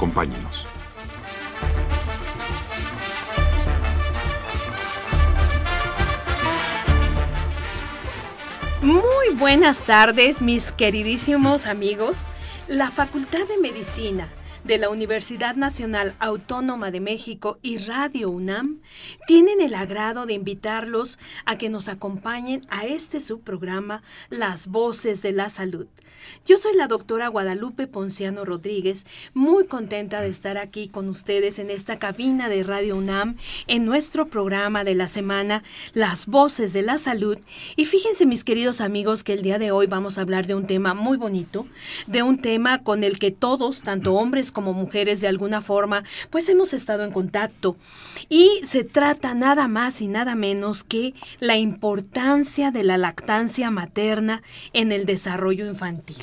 Acompáñenos. Muy buenas tardes, mis queridísimos amigos. La Facultad de Medicina de la Universidad Nacional Autónoma de México y Radio UNAM tienen el agrado de invitarlos a que nos acompañen a este subprograma Las Voces de la Salud. Yo soy la doctora Guadalupe Ponciano Rodríguez, muy contenta de estar aquí con ustedes en esta cabina de Radio UNAM en nuestro programa de la semana Las Voces de la Salud. Y fíjense mis queridos amigos que el día de hoy vamos a hablar de un tema muy bonito, de un tema con el que todos, tanto hombres como mujeres de alguna forma, pues hemos estado en contacto. Y se trata nada más y nada menos que la importancia de la lactancia materna en el desarrollo infantil.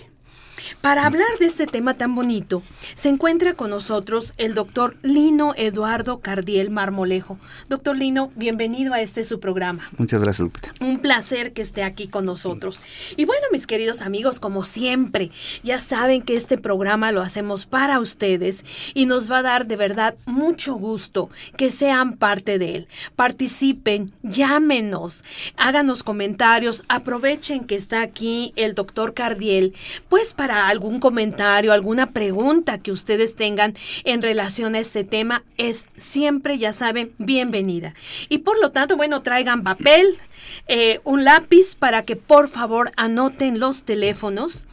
Para hablar de este tema tan bonito, se encuentra con nosotros el doctor Lino Eduardo Cardiel Marmolejo. Doctor Lino, bienvenido a este su programa. Muchas gracias, Lupita. Un placer que esté aquí con nosotros. Y bueno, mis queridos amigos, como siempre, ya saben que este programa lo hacemos para ustedes y nos va a dar de verdad mucho gusto que sean parte de él. Participen, llámenos, háganos comentarios, aprovechen que está aquí el doctor Cardiel, pues para algún comentario, alguna pregunta que ustedes tengan en relación a este tema, es siempre, ya saben, bienvenida. Y por lo tanto, bueno, traigan papel, eh, un lápiz para que por favor anoten los teléfonos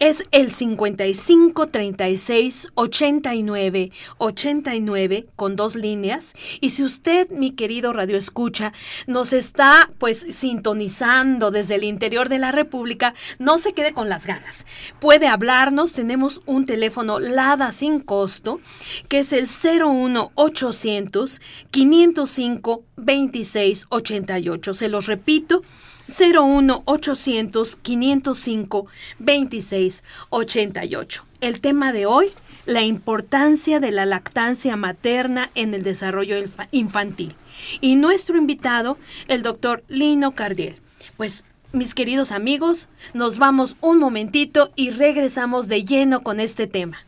es el 55 36 89 89 con dos líneas. Y si usted, mi querido Radio Escucha, nos está pues sintonizando desde el interior de la República, no se quede con las ganas. Puede hablarnos, tenemos un teléfono LADA sin costo, que es el 01 800 505 26 88. Se los repito. 01 800 505 26 88. El tema de hoy, la importancia de la lactancia materna en el desarrollo infantil. Y nuestro invitado, el doctor Lino Cardiel. Pues mis queridos amigos, nos vamos un momentito y regresamos de lleno con este tema.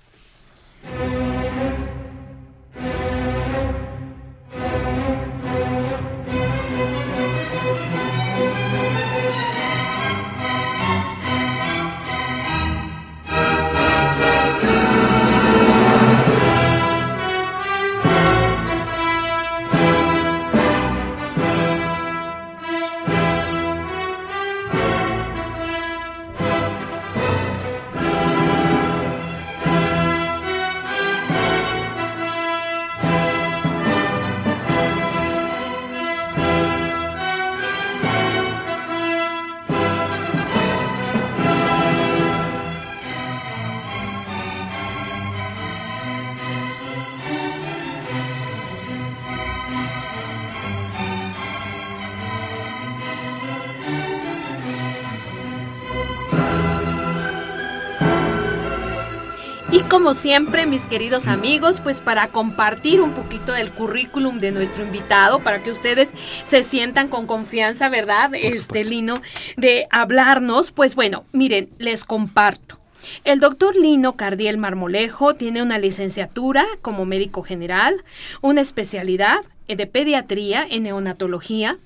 Como siempre, mis queridos amigos, pues para compartir un poquito del currículum de nuestro invitado, para que ustedes se sientan con confianza, ¿verdad? este Lino, de hablarnos, pues bueno, miren, les comparto. El doctor Lino Cardiel Marmolejo tiene una licenciatura como médico general, una especialidad de pediatría en neonatología,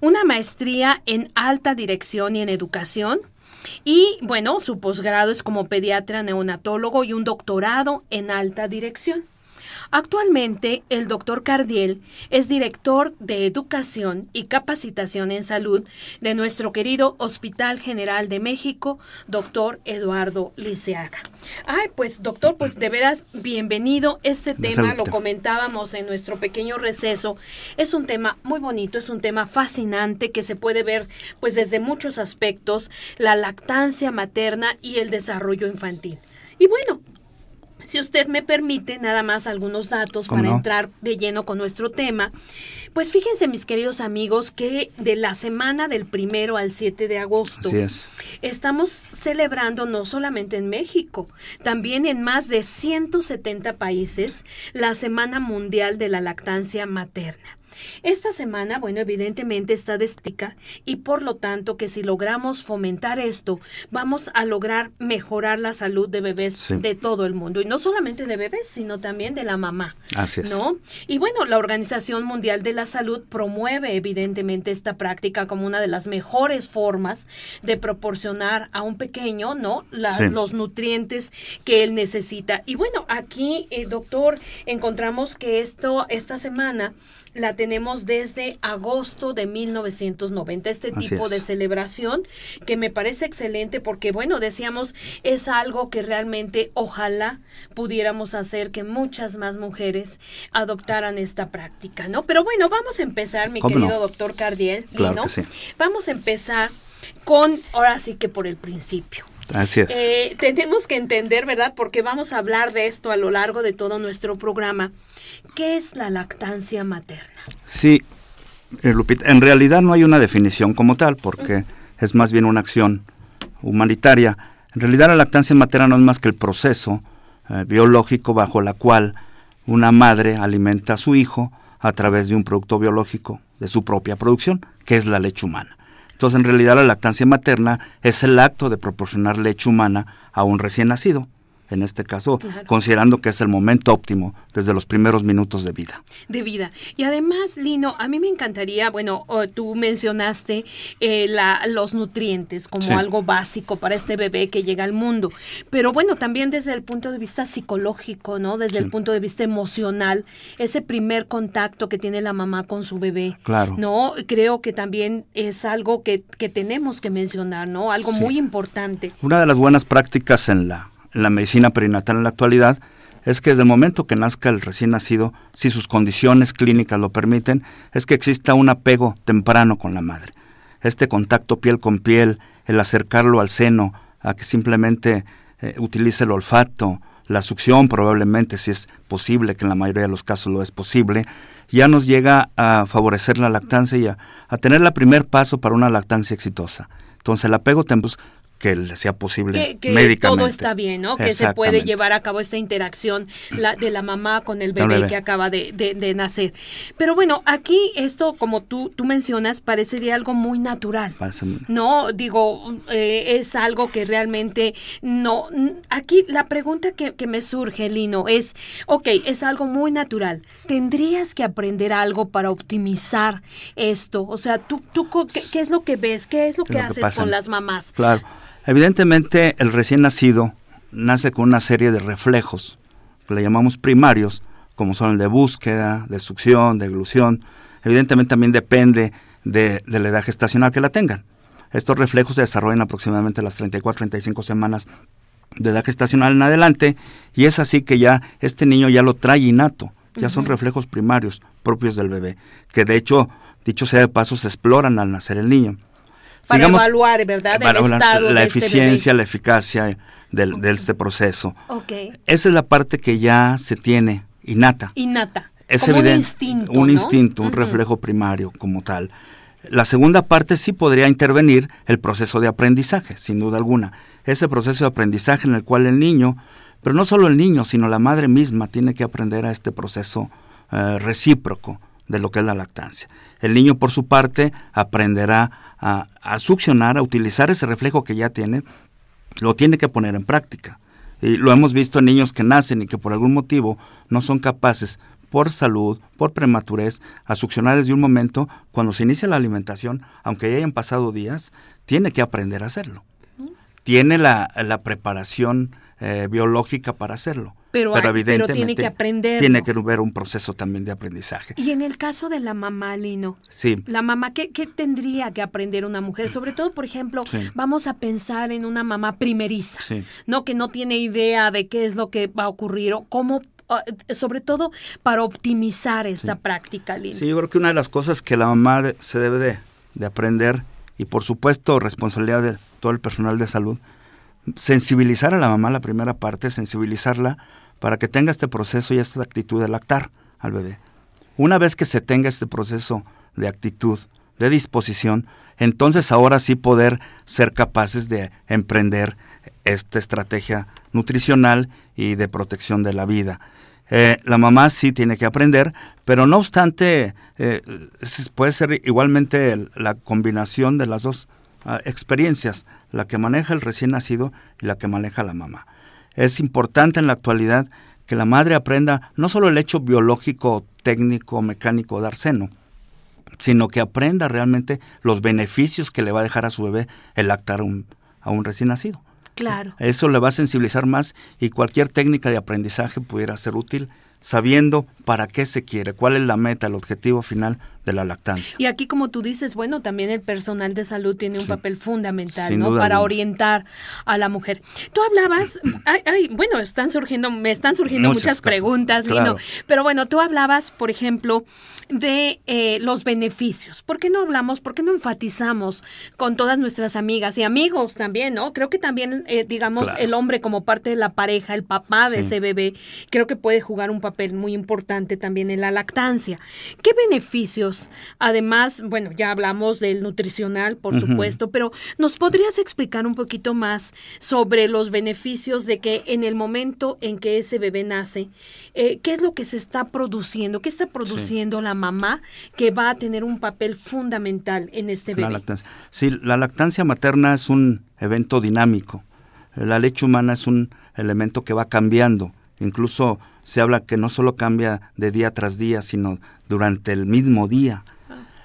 una maestría en alta dirección y en educación, y bueno, su posgrado es como pediatra neonatólogo y un doctorado en alta dirección. Actualmente, el doctor Cardiel es director de Educación y Capacitación en Salud de nuestro querido Hospital General de México, doctor Eduardo Liceaga. Ay, pues doctor, pues de veras, bienvenido. Este tema, lo comentábamos en nuestro pequeño receso, es un tema muy bonito, es un tema fascinante que se puede ver pues desde muchos aspectos, la lactancia materna y el desarrollo infantil. Y bueno, Si usted me permite, nada más algunos datos para entrar de lleno con nuestro tema. Pues fíjense, mis queridos amigos, que de la semana del primero al 7 de agosto estamos celebrando no solamente en México, también en más de 170 países la Semana Mundial de la Lactancia Materna. Esta semana, bueno, evidentemente está destica y por lo tanto que si logramos fomentar esto, vamos a lograr mejorar la salud de bebés de todo el mundo y no solamente de bebés, sino también de la mamá. Así es. ¿No? Y bueno, la Organización Mundial de la Salud promueve evidentemente esta práctica como una de las mejores formas de proporcionar a un pequeño, ¿no? Los nutrientes que él necesita. Y bueno, aquí, eh, doctor, encontramos que esto, esta semana, la tenemos desde agosto de 1990, este tipo de celebración que me parece excelente porque, bueno, decíamos, es algo que realmente ojalá pudiéramos hacer que muchas más mujeres adoptaran esta práctica, ¿no? Pero bueno, vamos a empezar, mi querido doctor Cardiel, claro Vamos a empezar con, ahora sí que por el principio. Así es. Eh, tenemos que entender, ¿verdad? Porque vamos a hablar de esto a lo largo de todo nuestro programa. ¿Qué es la lactancia materna? Sí, eh, Lupita, en realidad no hay una definición como tal, porque es más bien una acción humanitaria. En realidad la lactancia materna no es más que el proceso eh, biológico bajo la cual una madre alimenta a su hijo a través de un producto biológico de su propia producción, que es la leche humana. Entonces, en realidad la lactancia materna es el acto de proporcionar leche humana a un recién nacido en este caso, considerando que es el momento óptimo desde los primeros minutos de vida. De vida. Y además, Lino, a mí me encantaría, bueno, tú mencionaste eh, la, los nutrientes como algo básico para este bebé que llega al mundo, pero bueno, también desde el punto de vista psicológico, ¿no? Desde el punto de vista emocional, ese primer contacto que tiene la mamá con su bebé. Claro. ¿No? Creo que también es algo que, que tenemos que mencionar, ¿no? Algo muy importante. Una de las buenas prácticas en la en la medicina perinatal en la actualidad es que desde el momento que nazca el recién nacido, si sus condiciones clínicas lo permiten, es que exista un apego temprano con la madre. Este contacto piel con piel, el acercarlo al seno, a que simplemente eh, utilice el olfato, la succión probablemente, si es posible, que en la mayoría de los casos lo es posible, ya nos llega a favorecer la lactancia y a, tener el primer paso para una lactancia exitosa. Entonces el apego temprano que sea posible que, que todo está bien, ¿no? Que se puede llevar a cabo esta interacción la, de la mamá con el bebé, que acaba de, de, nacer. Pero bueno, aquí esto, como tú, tú mencionas, parecería algo muy natural. No, digo, eh, es algo que realmente no... Aquí la pregunta que, que me surge, Lino, es, ok, es algo muy natural. ¿Tendrías que aprender algo para optimizar esto? O sea, ¿tú, tú qué, es lo que ves? ¿Qué es lo que haces con las mamás? Claro. Evidentemente, el recién nacido nace con una serie de reflejos que le llamamos primarios, como son el de búsqueda, de succión, de eglusión. Evidentemente también depende de, la edad gestacional que la tengan. Estos reflejos se desarrollan aproximadamente a las 34-35 semanas de edad gestacional en adelante y es así que ya este niño ya lo trae innato, ya son reflejos primarios propios del bebé, que de hecho, dicho sea de paso, se exploran al nacer el niño para evaluar, ¿verdad? el estado la de este eficiencia, la eficacia de este proceso. Esa es la parte que ya se tiene innata. Innata. Es como evidente, un instinto. Un instinto, un reflejo primario como tal. La segunda parte sí podría intervenir el proceso de aprendizaje, sin duda alguna. Ese proceso de aprendizaje en el cual el niño, pero no solo el niño, sino la madre misma tiene que aprender a este proceso eh, recíproco de lo que es la lactancia. El niño, por su parte, aprenderá a, succionar, a utilizar ese reflejo que ya tiene, lo tiene que poner en práctica. Y lo hemos visto en niños que nacen y que por algún motivo no son capaces, por salud, por prematurez, a succionar desde un momento, cuando se inicia la alimentación, aunque ya hayan pasado días, tiene que aprender a hacerlo. Tiene la, la preparación eh, biológica para hacerlo. Pero, evidentemente tiene que aprender. Tiene que haber un proceso también de aprendizaje. Y en el caso de la mamá, Lino, sí. la mamá, ¿qué, tendría que aprender una mujer? Sobre todo, por ejemplo, vamos a pensar en una mamá primeriza, ¿no? Que no tiene idea de qué es lo que va a ocurrir o cómo ah, sobre todo para optimizar esta práctica, Lino. Sí, yo creo que una de las cosas que la mamá se debe de, de aprender, y por supuesto responsabilidad de todo el personal de salud, sensibilizar a la mamá la primera parte, sensibilizarla para que tenga este proceso y esta actitud de lactar al bebé. Una vez que se tenga este proceso de actitud, de disposición, entonces ahora sí poder ser capaces de emprender esta estrategia nutricional y de protección de la vida. Eh, la mamá sí tiene que aprender, pero no obstante, eh, puede ser igualmente la combinación de las dos ah, experiencias, la que maneja el recién nacido y la que maneja la mamá. Es importante en la actualidad que la madre aprenda no solo el hecho biológico, técnico, mecánico de dar seno, sino que aprenda realmente los beneficios que le va a dejar a su bebé el lactar a un recién nacido. Claro. Eso le va a sensibilizar más y cualquier técnica de aprendizaje pudiera ser útil sabiendo para qué se quiere, cuál es la meta, el objetivo final de la lactancia. Y aquí, como tú dices, bueno, también el personal de salud tiene un papel fundamental, ¿no? Para orientar a la mujer. Tú hablabas, ay, bueno, están surgiendo, me están surgiendo muchas, preguntas, Lino, pero bueno, tú hablabas, por ejemplo, de eh, los beneficios. ¿Por qué no hablamos, por qué no enfatizamos con todas nuestras amigas y amigos también, ¿no? Creo que también, eh, digamos, el hombre como parte de la pareja, el papá de ese bebé, creo que puede jugar un papel muy importante también en la lactancia. ¿Qué beneficios? Además, bueno, ya hablamos del nutricional, por supuesto, pero ¿nos podrías explicar un poquito más sobre los beneficios de que en el momento en que ese bebé nace, eh, qué es lo que se está produciendo? ¿Qué está produciendo la mamá que va a tener un papel fundamental en este bebé. La lactancia. Sí, la lactancia materna es un evento dinámico. La leche humana es un elemento que va cambiando. Incluso se habla que no solo cambia de día tras día, sino durante el mismo día.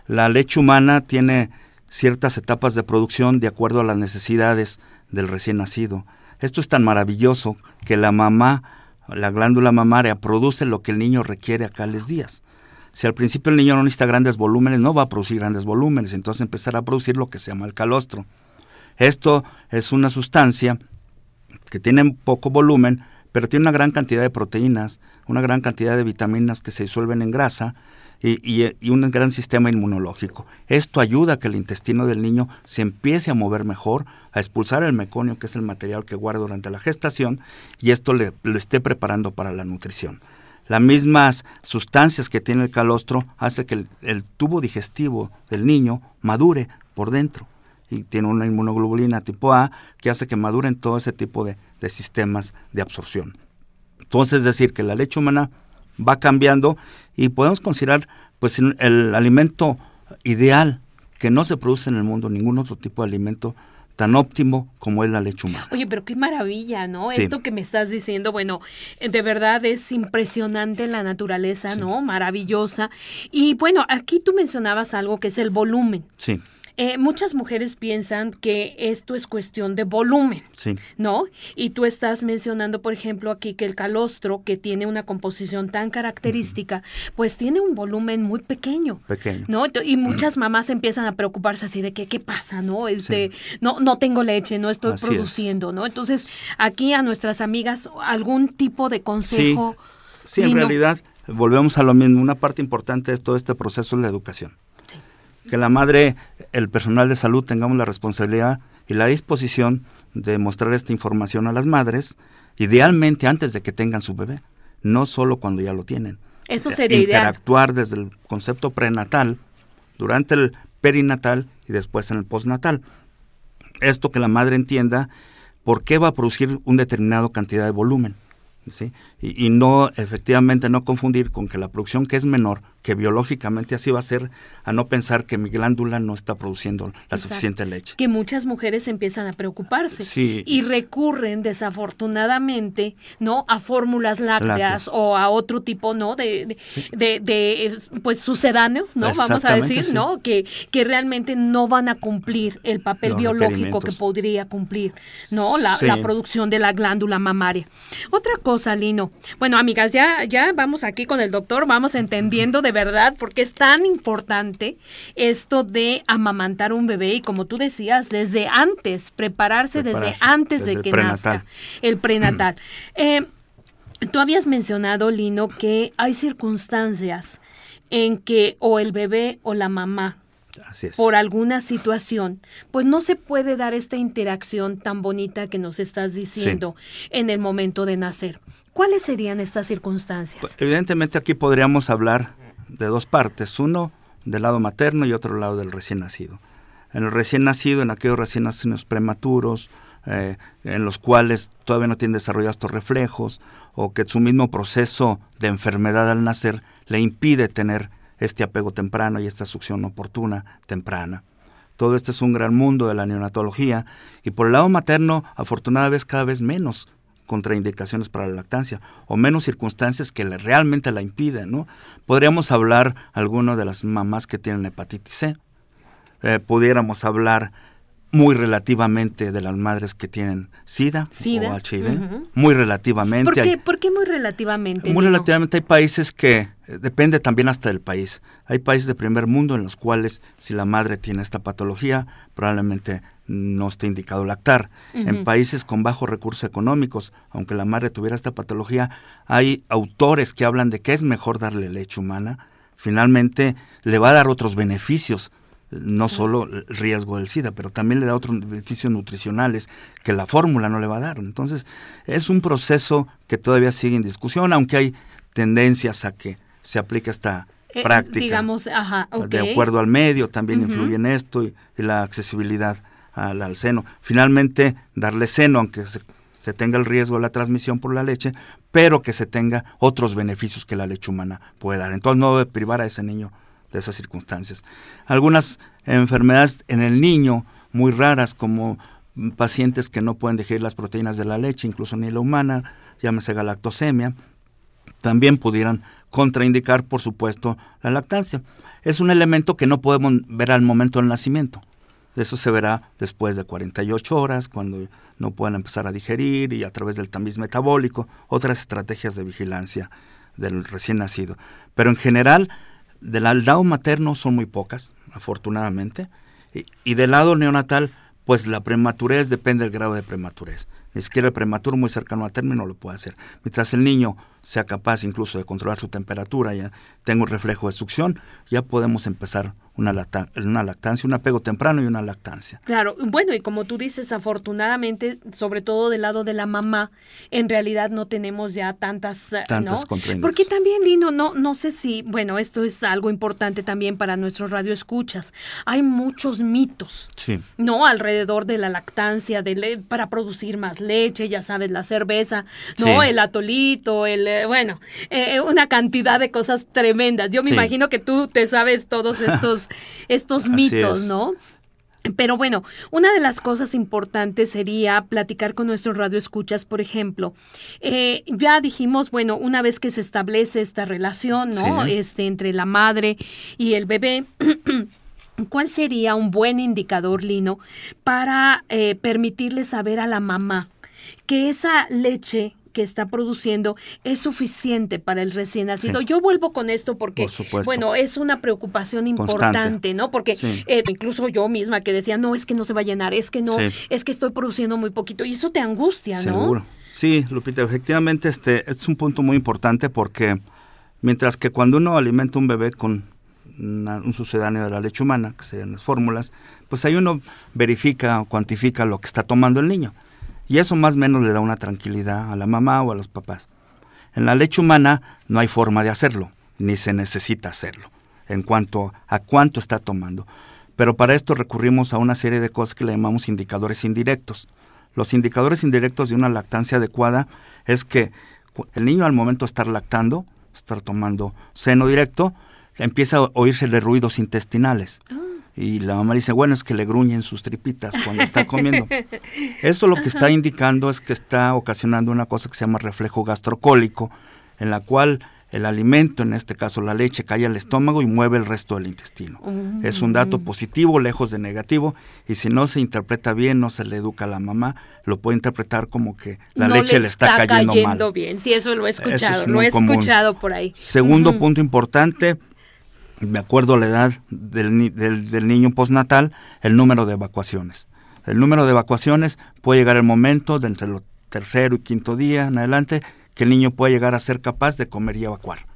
La leche humana tiene ciertas etapas de producción de acuerdo a las necesidades del recién nacido. Esto es tan maravilloso que la mamá, la glándula mamaria, produce lo que el niño requiere a días. Si al principio el niño no necesita grandes volúmenes, no va a producir grandes volúmenes, entonces empezará a producir lo que se llama el calostro. Esto es una sustancia que tiene poco volumen, pero tiene una gran cantidad de proteínas, una gran cantidad de vitaminas que se disuelven en grasa y, un gran sistema inmunológico. Esto ayuda a que el intestino del niño se empiece a mover mejor, a expulsar el meconio, que es el material que guarda durante la gestación, y esto le, lo esté preparando para la nutrición. Las mismas sustancias que tiene el calostro hace que el, tubo digestivo del niño madure por dentro y tiene una inmunoglobulina tipo A que hace que maduren todo ese tipo de, sistemas de absorción. Entonces, es decir, que la leche humana va cambiando y podemos considerar pues el alimento ideal que no se produce en el mundo, ningún otro tipo de alimento tan óptimo como es la leche humana. Oye, pero qué maravilla, ¿no? Esto que me estás diciendo, bueno, de verdad es impresionante la naturaleza, ¿no? Maravillosa. Y bueno, aquí tú mencionabas algo que es el volumen. Sí. Eh, muchas mujeres piensan que esto es cuestión de volumen, ¿no? Y tú estás mencionando, por ejemplo, aquí que el calostro, que tiene una composición tan característica, pues tiene un volumen muy pequeño. Pequeño. ¿No? Y muchas mamás empiezan a preocuparse así de que, ¿qué pasa, no? Este, no, no tengo leche, no estoy produciendo, ¿no? Entonces, aquí a nuestras amigas, algún tipo de consejo. Sí, en realidad, volvemos a lo mismo. Una parte importante de todo este proceso es la educación que la madre, el personal de salud tengamos la responsabilidad y la disposición de mostrar esta información a las madres, idealmente antes de que tengan su bebé, no solo cuando ya lo tienen. Eso sería Interactuar desde el concepto prenatal, durante el perinatal y después en el postnatal. Esto que la madre entienda por qué va a producir una determinada cantidad de volumen. ¿sí? Y, y, no, efectivamente, no confundir con que la producción que es menor que biológicamente así va a ser, a no pensar que mi glándula no está produciendo la suficiente leche. Que muchas mujeres empiezan a preocuparse y recurren desafortunadamente, ¿no? A fórmulas lácteas, o a otro tipo, ¿no? De, de, pues sucedáneos, ¿no? Vamos a decir, ¿no? Que, que realmente no van a cumplir el papel biológico que podría cumplir, ¿no? La, la, producción de la glándula mamaria. Otra cosa, Lino. Bueno, amigas, ya, ya vamos aquí con el doctor, vamos entendiendo de verdad, porque es tan importante esto de amamantar un bebé y como tú decías, desde antes, prepararse, desde antes de que nazca, el prenatal. Eh, tú habías mencionado, Lino, que hay circunstancias en que o el bebé o la mamá por alguna situación, pues no se puede dar esta interacción tan bonita que nos estás diciendo en el momento de nacer. ¿Cuáles serían estas circunstancias? Pues, evidentemente aquí podríamos hablar de dos partes, uno del lado materno y otro lado del recién nacido. En el recién nacido, en aquellos recién nacidos prematuros, eh, en los cuales todavía no tienen desarrollados estos reflejos, o que su mismo proceso de enfermedad al nacer le impide tener este apego temprano y esta succión oportuna temprana. Todo este es un gran mundo de la neonatología y por el lado materno, afortunadamente, cada vez menos contraindicaciones para la lactancia o menos circunstancias que realmente la impiden. ¿no? Podríamos hablar algunas de las mamás que tienen hepatitis C, eh, pudiéramos hablar muy relativamente de las madres que tienen SIDA, o HIV, muy relativamente. ¿Por qué, muy relativamente? Muy relativamente hay países que, eh, depende también hasta del país, hay países de primer mundo en los cuales si la madre tiene esta patología, probablemente no esté indicado lactar. En países con bajos recursos económicos, aunque la madre tuviera esta patología, hay autores que hablan de que es mejor darle leche humana. Finalmente le va a dar otros beneficios no solo el riesgo del SIDA, pero también le da otros beneficios nutricionales que la fórmula no le va a dar. Entonces, es un proceso que todavía sigue en discusión, aunque hay tendencias a que se aplique esta eh, práctica. Digamos, ajá, De acuerdo al medio, también influye en esto y, la accesibilidad al, al, seno. Finalmente, darle seno, aunque se, se tenga el riesgo de la transmisión por la leche, pero que se tenga otros beneficios que la leche humana puede dar. Entonces, no debe privar a ese niño de esas circunstancias. Algunas enfermedades en el niño muy raras como pacientes que no pueden digerir las proteínas de la leche, incluso ni la humana, llámese galactosemia, también pudieran contraindicar, por supuesto, la lactancia. Es un elemento que no podemos ver al momento del nacimiento. Eso se verá después de 48 horas, cuando no puedan empezar a digerir y a través del tamiz metabólico, otras estrategias de vigilancia del recién nacido. Pero en general, del lado materno son muy pocas, afortunadamente, y, del lado neonatal, pues la prematurez depende del grado de prematurez. Ni siquiera el prematuro muy cercano al término lo puede hacer. Mientras el niño sea capaz incluso de controlar su temperatura, ya tenga un reflejo de succión, ya podemos empezar una, una lactancia, un apego temprano y una lactancia. Claro, bueno, y como tú dices, afortunadamente, sobre todo del lado de la mamá, en realidad no tenemos ya tantas, eh, tantas ¿no? Porque también, Lino, no, no sé si, bueno, esto es algo importante también para nuestros radioescuchas. Hay muchos mitos, sí. ¿no? Alrededor de la lactancia, de para producir más leche, ya sabes, la cerveza, ¿no? El atolito, el, eh, bueno, eh, una cantidad de cosas tremendas. Yo me imagino que tú te sabes todos estos estos, mitos, ¿no? Pero bueno, una de las cosas importantes sería platicar con nuestros radioescuchas, por ejemplo. Eh, ya dijimos, bueno, una vez que se establece esta relación, ¿no? Este, entre la madre y el bebé. ¿Cuál sería un buen indicador, Lino, para eh, permitirle saber a la mamá que esa leche que está produciendo es suficiente para el recién nacido. Yo vuelvo con esto porque, bueno, es una preocupación importante, ¿no? Porque eh, incluso yo misma que decía, no, es que no se va a llenar, es que no, es que estoy produciendo muy poquito y eso te angustia, ¿no? Seguro. Sí, Lupita, efectivamente este es un punto muy importante porque mientras que cuando uno alimenta un bebé con un sucedáneo de la leche humana, que serían las fórmulas, pues ahí uno verifica o cuantifica lo que está tomando el niño. Y eso más o menos le da una tranquilidad a la mamá o a los papás. En la leche humana no hay forma de hacerlo, ni se necesita hacerlo, en cuanto a cuánto está tomando. Pero para esto recurrimos a una serie de cosas que le llamamos indicadores indirectos. Los indicadores indirectos de una lactancia adecuada es que el niño al momento de estar lactando, estar tomando seno directo, empieza a oírsele ruidos intestinales. Ah. Y la mamá dice, bueno, es que le gruñen sus tripitas cuando está comiendo. Eso lo que está indicando es que está ocasionando una cosa que se llama reflejo gastrocólico, en la cual el alimento, en este caso la leche, cae al estómago y mueve el resto del intestino. Es un dato positivo, lejos de negativo, y si no se interpreta bien, no se le educa a la mamá, lo puede interpretar como que la leche le está, cayendo, cayendo bien, sí, eso lo he escuchado, lo he escuchado por ahí. Segundo punto importante, de acuerdo a la edad del, del, niño postnatal, el número de evacuaciones. El número de evacuaciones puede llegar el momento de entre el tercero y quinto día en adelante que el niño puede llegar a ser capaz de comer y evacuar.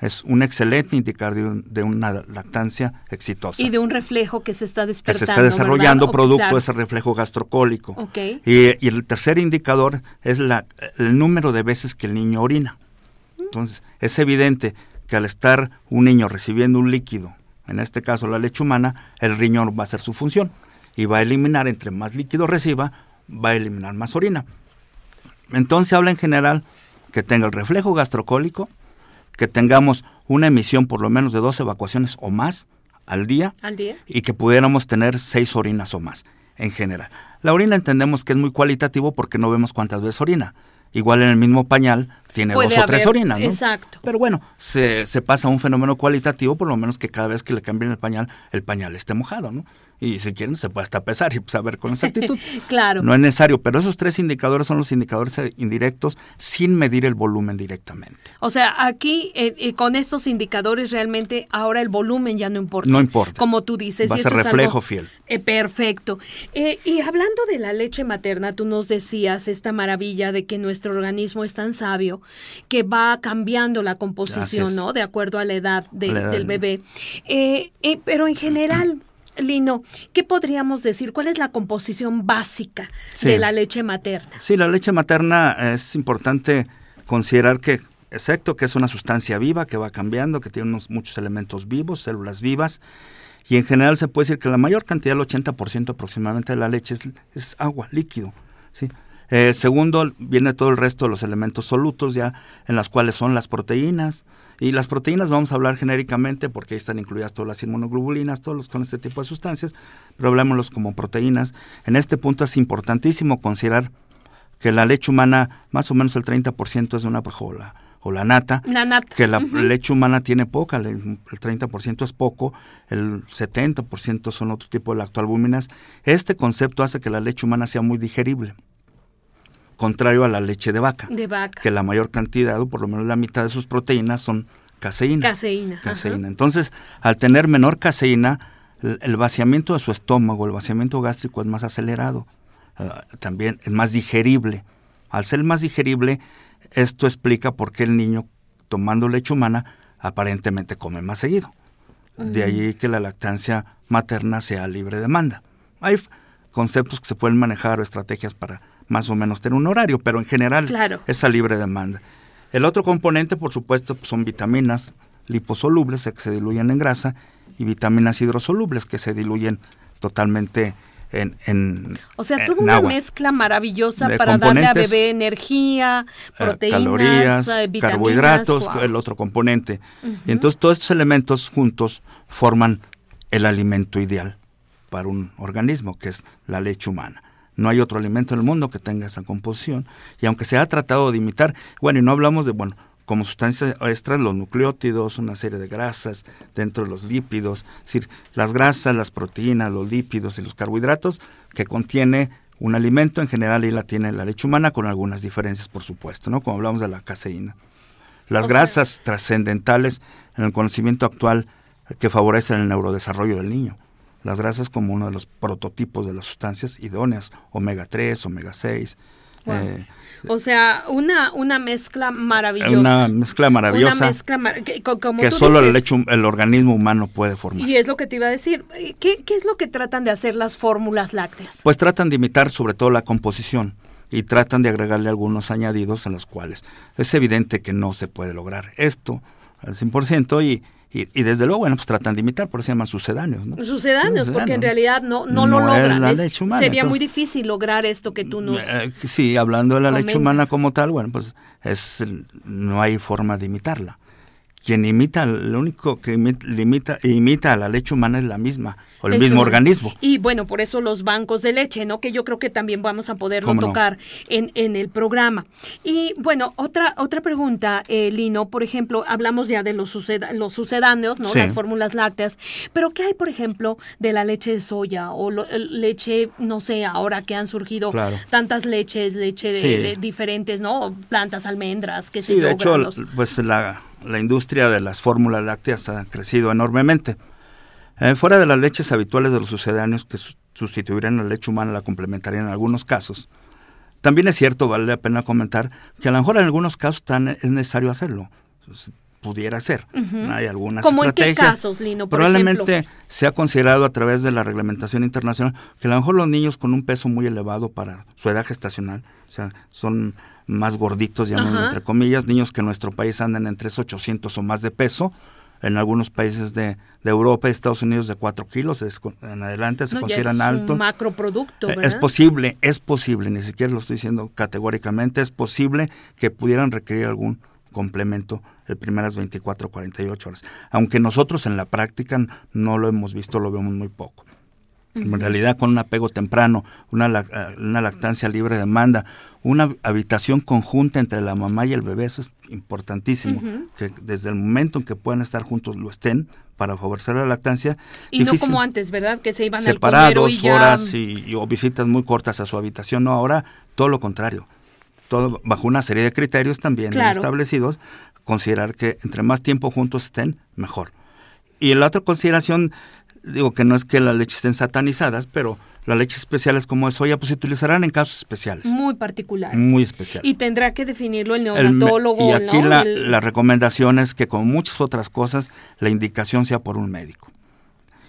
es un excelente indicador de, una lactancia exitosa. Y de un reflejo que se está despertando. Que se está desarrollando producto de ese reflejo gastrocólico. Y, el tercer indicador es la, el número de veces que el niño orina. Entonces, es evidente que al estar un niño recibiendo un líquido, en este caso la leche humana, el riñón va a hacer su función y va a eliminar, entre más líquido reciba, va a eliminar más orina. Entonces habla en general que tenga el reflejo gastrocólico, que tengamos una emisión por lo menos de dos evacuaciones o más al día, y que pudiéramos tener seis orinas o más en general. La orina entendemos que es muy cualitativo porque no vemos cuántas veces orina. Igual en el mismo pañal tiene dos o tres orinas, ¿no? Exacto. Pero bueno, se, se pasa a un fenómeno cualitativo, por lo menos que cada vez que le cambien el pañal, el pañal esté mojado, ¿no? Y si quieren, se puede hasta pesar y saber con exactitud. claro. No es necesario, pero esos tres indicadores son los indicadores indirectos sin medir el volumen directamente. O sea, aquí eh, eh, con estos indicadores realmente ahora el volumen ya no importa. No importa. Como tú dices. Va a ser reflejo fiel. Eh, perfecto. y hablando de la leche materna, tú nos decías esta maravilla de que nuestro organismo es tan sabio que va cambiando la composición, ¿no? De acuerdo a la edad, del bebé. pero en general Lino, ¿qué podríamos decir? ¿Cuál es la composición básica de la leche materna? Sí, la leche materna es importante considerar que, excepto que es una sustancia viva que va cambiando, que tiene unos, muchos elementos vivos, células vivas, y en general se puede decir que la mayor cantidad, el 80% aproximadamente de la leche es, agua, líquido. ¿sí? Eh, segundo, viene todo el resto de los elementos solutos, ya en las cuales son las proteínas, y las proteínas vamos a hablar genéricamente porque ahí están incluidas todas las inmunoglobulinas, todos los con este tipo de sustancias, pero hablámoslos como proteínas. En este punto es importantísimo considerar que la leche humana, más o menos el 30% es de una pajola o la nata, que la leche humana tiene poca, el 30% es poco, el 70% son otro tipo de lactoalbúminas. Este concepto hace que la leche humana sea muy digerible contrario a la leche de vaca, de vaca. que la mayor cantidad, o por lo menos la mitad de sus proteínas son caseínas. Caseína. Caseína. Entonces, al tener menor caseína, el, vaciamiento de su estómago, el vaciamiento gástrico es más acelerado, ah, también es más digerible. Al ser más digerible, esto explica por qué el niño tomando leche humana aparentemente come más seguido. De ahí que la lactancia materna sea libre demanda. Hay conceptos que se pueden manejar o estrategias para más o menos tener un horario, pero en general es a libre demanda. El otro componente, por supuesto, pues, son vitaminas liposolubles que se diluyen en grasa y vitaminas hidrosolubles que se diluyen totalmente en, en o sea, toda una mezcla maravillosa para darle a bebé energía, eh, proteínas, calorías, eh, carbohidratos, el otro componente. Y entonces todos estos elementos juntos forman el alimento ideal para un organismo, que es la leche humana. No hay otro alimento en el mundo que tenga esa composición. Y aunque se ha tratado de imitar, bueno, y no hablamos de, bueno, como sustancias extras, los nucleótidos, una serie de grasas dentro de los lípidos, es decir, las grasas, las proteínas, los lípidos y los carbohidratos que contiene un alimento en general y la tiene la leche humana con algunas diferencias, por supuesto, ¿no? Como hablamos de la caseína. Las grasas trascendentales en el conocimiento actual que favorecen el neurodesarrollo del niño las grasas como uno de los prototipos de las sustancias idóneas, omega 3, omega 6. Eh, o sea, una, una mezcla maravillosa. Una mezcla maravillosa. Una mezcla que, solo el, hecho, el organismo humano puede formar. Y es lo que te iba a decir. ¿Qué, ¿Qué es lo que tratan de hacer las fórmulas lácteas? Pues tratan de imitar sobre todo la composición y tratan de agregarle algunos añadidos en los cuales es evidente que no se puede lograr esto al 100% y, y, desde luego, bueno, pues tratan de imitar, por eso se llaman sucedáneos. ¿no? Sucedáneos, porque en realidad no, no, lo logran. sería muy difícil lograr esto que tú nos. Eh, sí, hablando de la leche humana como tal, bueno, pues es no hay forma de imitarla quien imita, lo único que imita, imita a la leche humana es la misma, o el mismo organismo. Y bueno, por eso los bancos de leche, ¿no? Que yo creo que también vamos a poderlo tocar en, en, el programa. Y bueno, otra, otra pregunta, eh, Lino, por ejemplo, hablamos ya de los, los sucedáneos, ¿no? Las fórmulas lácteas, pero ¿qué hay, por ejemplo, de la leche de soya o leche, no sé, ahora que han surgido tantas leches, leche de, diferentes, ¿no? Plantas, almendras, que sí, de hecho, pues la la industria de las fórmulas lácteas ha crecido enormemente. Eh, fuera de las leches habituales de los sucedáneos que sustituirían la leche humana, la complementarían en algunos casos. También es cierto, vale la pena comentar, que a lo mejor en algunos casos tan, es necesario hacerlo. pudiera ser. Hay algunas ¿Cómo estrategias. en qué casos, Lino? Por Probablemente se ha considerado a través de la reglamentación internacional que a lo mejor los niños con un peso muy elevado para su edad gestacional, o sea, son más gorditos, llamamos entre comillas, niños que en nuestro país andan entre 800 o más de peso, en algunos países de, Europa y Estados Unidos de 4 kilos en adelante se consideran altos. Un macroproducto. Eh, es posible, es posible, ni siquiera lo estoy diciendo categóricamente, es posible que pudieran requerir algún complemento el primeras 24 o 48 horas. Aunque nosotros en la práctica no lo hemos visto, lo vemos muy poco. En realidad, con un apego temprano, una, eh, una lactancia libre de demanda, una habitación conjunta entre la mamá y el bebé, eso es importantísimo, que desde el momento en que puedan estar juntos lo estén para favorecer la lactancia. Y no como antes, ¿verdad? Que se iban separados, al horas y, o visitas muy cortas a su habitación. No, ahora todo lo contrario. Todo bajo una serie de criterios también establecidos, considerar que entre más tiempo juntos estén, mejor. Y la otra consideración digo que no es que las leches estén satanizadas, pero las leches especiales como es soya pues se utilizarán en casos especiales. Muy particulares. Muy especiales. Y tendrá que definirlo el neonatólogo. y aquí la, recomendación es que como muchas otras cosas, la indicación sea por un médico.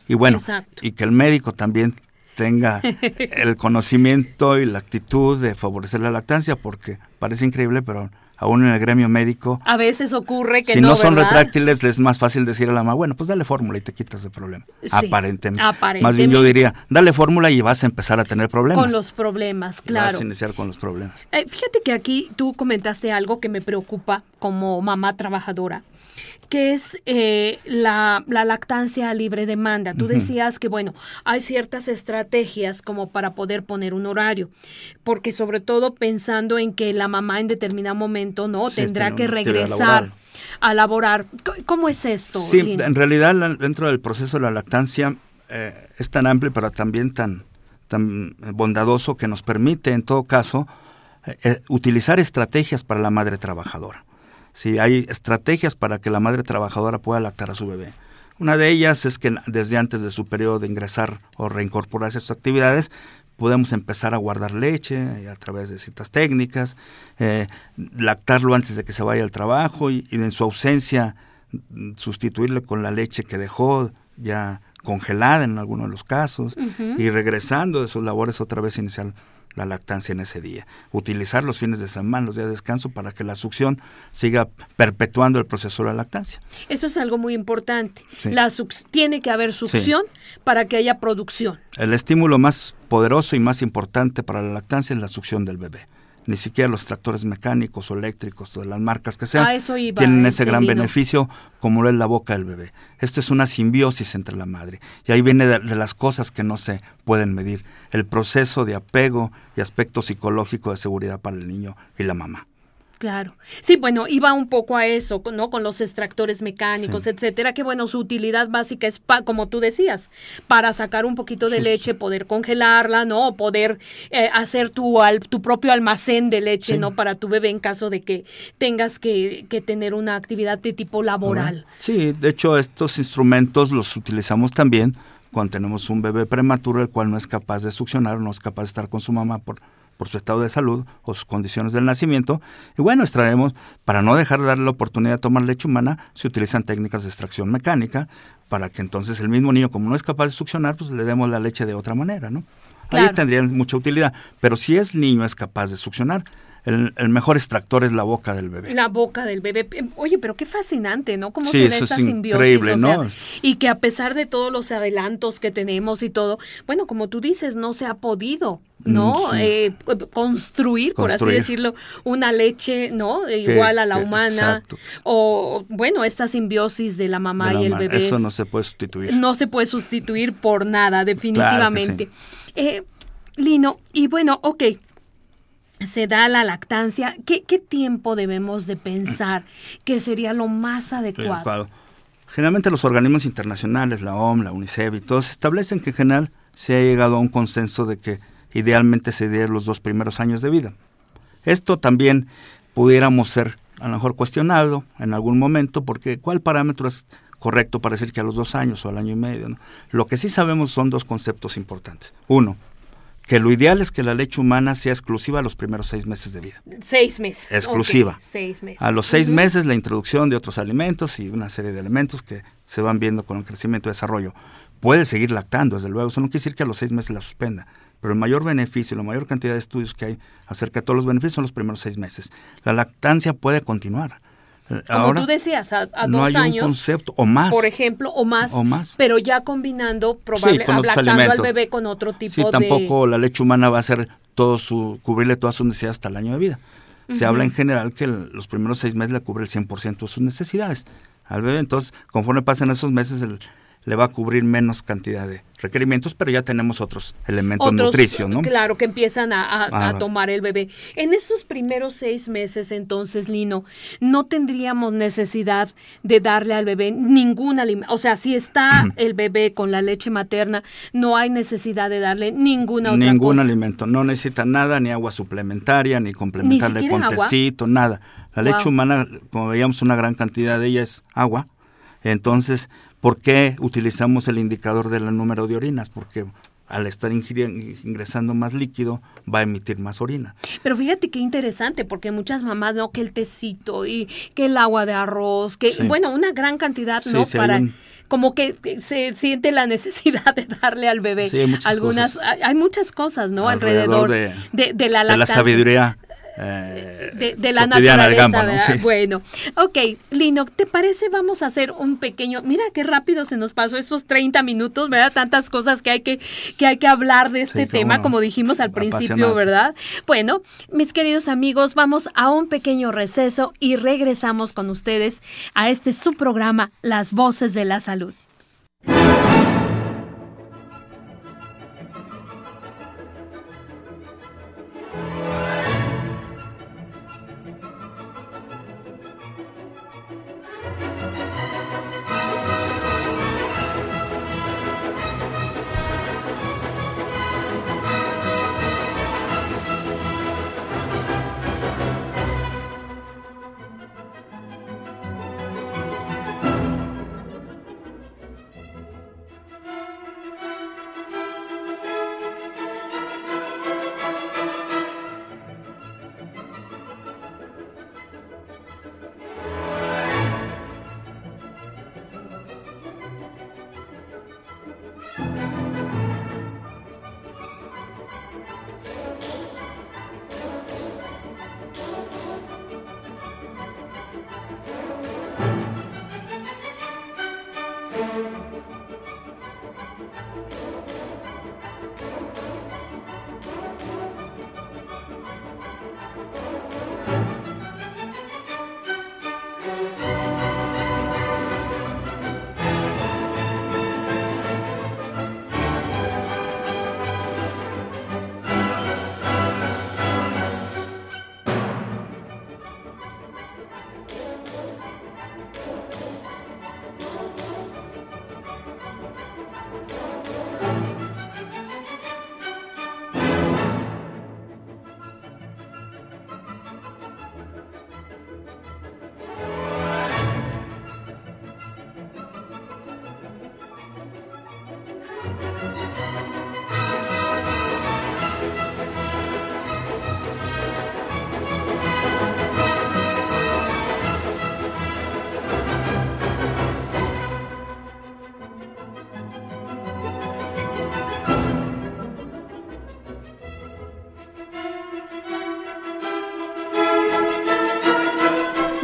Y bueno, y que el médico también tenga el conocimiento y la actitud de favorecer la lactancia, porque parece increíble, pero aún en el gremio médico. A veces ocurre que si no, son retráctiles, es más fácil decir a la mamá, bueno, pues dale fórmula y te quitas de problema. aparentemente. Más bien yo diría, dale fórmula y vas a empezar a tener problemas. Con los problemas, claro. Vas a iniciar con los problemas. Eh, fíjate que aquí tú comentaste algo que me preocupa como mamá trabajadora que es eh, la, lactancia libre demanda. Tú decías que, bueno, hay ciertas estrategias como para poder poner un horario, porque sobre todo pensando en que la mamá en determinado momento no tendrá que regresar a laborar. ¿Cómo es esto? Sí, en realidad dentro del proceso de la lactancia eh, es tan amplio, pero también tan, tan bondadoso que nos permite, en todo caso, eh, utilizar estrategias para la madre trabajadora si hay estrategias para que la madre trabajadora pueda lactar a su bebé. Una de ellas es que desde antes de su periodo de ingresar o reincorporarse a sus actividades, podemos empezar a guardar leche a través de ciertas técnicas, eh, lactarlo antes de que se vaya al trabajo y, en su ausencia sustituirle con la leche que dejó ya congelada en algunos de los casos y regresando de sus labores otra vez inicial la lactancia en ese día. Utilizar los fines de semana, los días de descanso, para que la succión siga perpetuando el proceso de la lactancia. Eso es algo muy importante. La tiene que haber succión para que haya producción. El estímulo más poderoso y más importante para la lactancia es la succión del bebé ni siquiera los tractores mecánicos o eléctricos de las marcas que sean tienen ese gran beneficio como lo es la boca del bebé. Esto es una simbiosis entre la madre y ahí viene de, las cosas que no se pueden medir, el proceso de apego y aspecto psicológico de seguridad para el niño y la mamá. Claro. Sí, bueno, iba un poco a eso, ¿no? Con los extractores mecánicos, etcétera, que bueno, su utilidad básica es, como tú decías, para sacar un poquito de leche, poder congelarla, ¿no? Poder eh, hacer tu, al, tu propio almacén de leche, ¿no? Para tu bebé en caso de que tengas que, que tener una actividad de tipo laboral. Sí, de hecho, estos instrumentos los utilizamos también cuando tenemos un bebé prematuro el cual no es capaz de succionar, no es capaz de estar con su mamá por por su estado de salud o sus condiciones del nacimiento. Y bueno, extraemos, para no dejar de darle la oportunidad de tomar leche humana, se utilizan técnicas de extracción mecánica para que entonces el mismo niño, como no es capaz de succionar, pues le demos la leche de otra manera, ¿no? Ahí tendrían mucha utilidad. Pero si es niño es capaz de succionar, el, mejor extractor es la boca del bebé. La boca del bebé. Oye, pero qué fascinante, ¿no? Cómo se da esta simbiosis. ¿no? y que a pesar de todos los adelantos que tenemos y todo, bueno, como tú dices, no se ha podido, ¿no? Mm, eh, construir, por así decirlo, una leche, ¿no? Igual a la humana. O, bueno, esta simbiosis de la mamá y el bebé. Eso no se puede sustituir. No se puede sustituir por nada, definitivamente. eh, Lino, y bueno, ok, se da la lactancia, ¿qué, tiempo debemos de pensar que sería lo más adecuado? Generalmente los organismos internacionales, la OMS, la UNICEF y todos establecen que en general se ha llegado a un consenso de que idealmente se dieran los dos primeros años de vida. Esto también pudiéramos ser a lo mejor cuestionado en algún momento porque ¿cuál parámetro es correcto para decir que a los dos años o al año y medio? Lo que sí sabemos son dos conceptos importantes. Uno, que lo ideal es que la leche humana sea exclusiva a los primeros seis meses de vida. Seis meses. Exclusiva. seis meses. A los seis meses la introducción de otros alimentos y una serie de elementos que se van viendo con el crecimiento y desarrollo. Puede seguir lactando, desde luego. Eso no quiere decir que a los seis meses la suspenda. Pero el mayor beneficio, la mayor cantidad de estudios que hay acerca de todos los beneficios son los primeros seis meses. La lactancia puede continuar. Como tú decías, a, no hay un concepto, o más. Por ejemplo, o más. O más. Pero ya combinando, probablemente, al bebé con otro tipo sí, tampoco la leche humana va a ser todo su, cubrirle todas sus necesidades hasta el año de vida. Se habla en general que los primeros seis meses le cubre el 100% de sus necesidades al bebé. Entonces, conforme pasan esos meses, el, le va a cubrir menos cantidad de requerimientos, pero ya tenemos otros elementos nutrición, ¿no? Claro, que empiezan a, ah, tomar el bebé. En esos primeros seis meses, entonces, Lino, no tendríamos necesidad de darle al bebé ningún alimento. O sea, si está el bebé con la leche materna, no hay necesidad de darle ninguna otra Ningún alimento. No necesita nada, ni agua suplementaria, ni complementarle con tecito, nada. La leche humana, como veíamos, una gran cantidad de ella es agua. Entonces, ¿Por qué utilizamos el indicador del número de orinas? Porque al estar ingresando más líquido va a emitir más orina. Pero fíjate qué interesante, porque muchas mamás, ¿no? Que el tecito y que el agua de arroz, que bueno, una gran cantidad, ¿no? Para como que, se siente la necesidad de darle al bebé hay muchas algunas, cosas. Hay, muchas cosas, ¿no? Alrededor, de, de, la de la sabiduría eh, de, la naturaleza. Bueno, ok, Lino, ¿te parece? Vamos a hacer un pequeño. Mira qué rápido se nos pasó esos 30 minutos, ¿verdad? Tantas cosas que hay que, que, hay que hablar de este tema, como dijimos al principio, ¿verdad? Bueno, mis queridos amigos, vamos a un pequeño receso y regresamos con ustedes a este su programa, Las Voces de la Salud.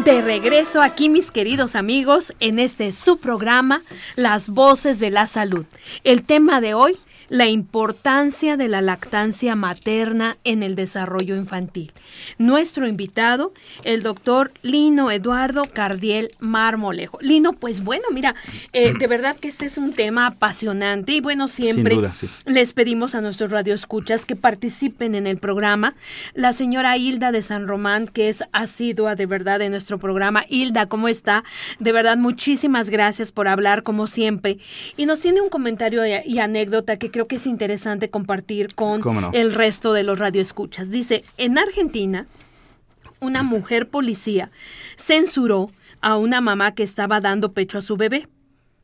De regreso aquí, mis queridos amigos, en este su programa, Las Voces de la Salud. El tema de hoy, la importancia de la lactancia materna en el desarrollo infantil. Nuestro invitado, el doctor Lino Eduardo Cardiel Marmolejo. Lino, pues bueno, mira, eh, de verdad que este es un tema apasionante y bueno, siempre les pedimos a nuestros radioescuchas que participen en el programa. La señora Hilda de San Román, que es asidua de verdad de nuestro programa. Hilda, ¿cómo está? De verdad, muchísimas gracias por hablar como siempre. Y nos tiene un comentario y anécdota que creo que es interesante compartir con el resto de los radioescuchas. Dice, en Argentina, una mujer policía censuró a una mamá que estaba dando pecho a su bebé.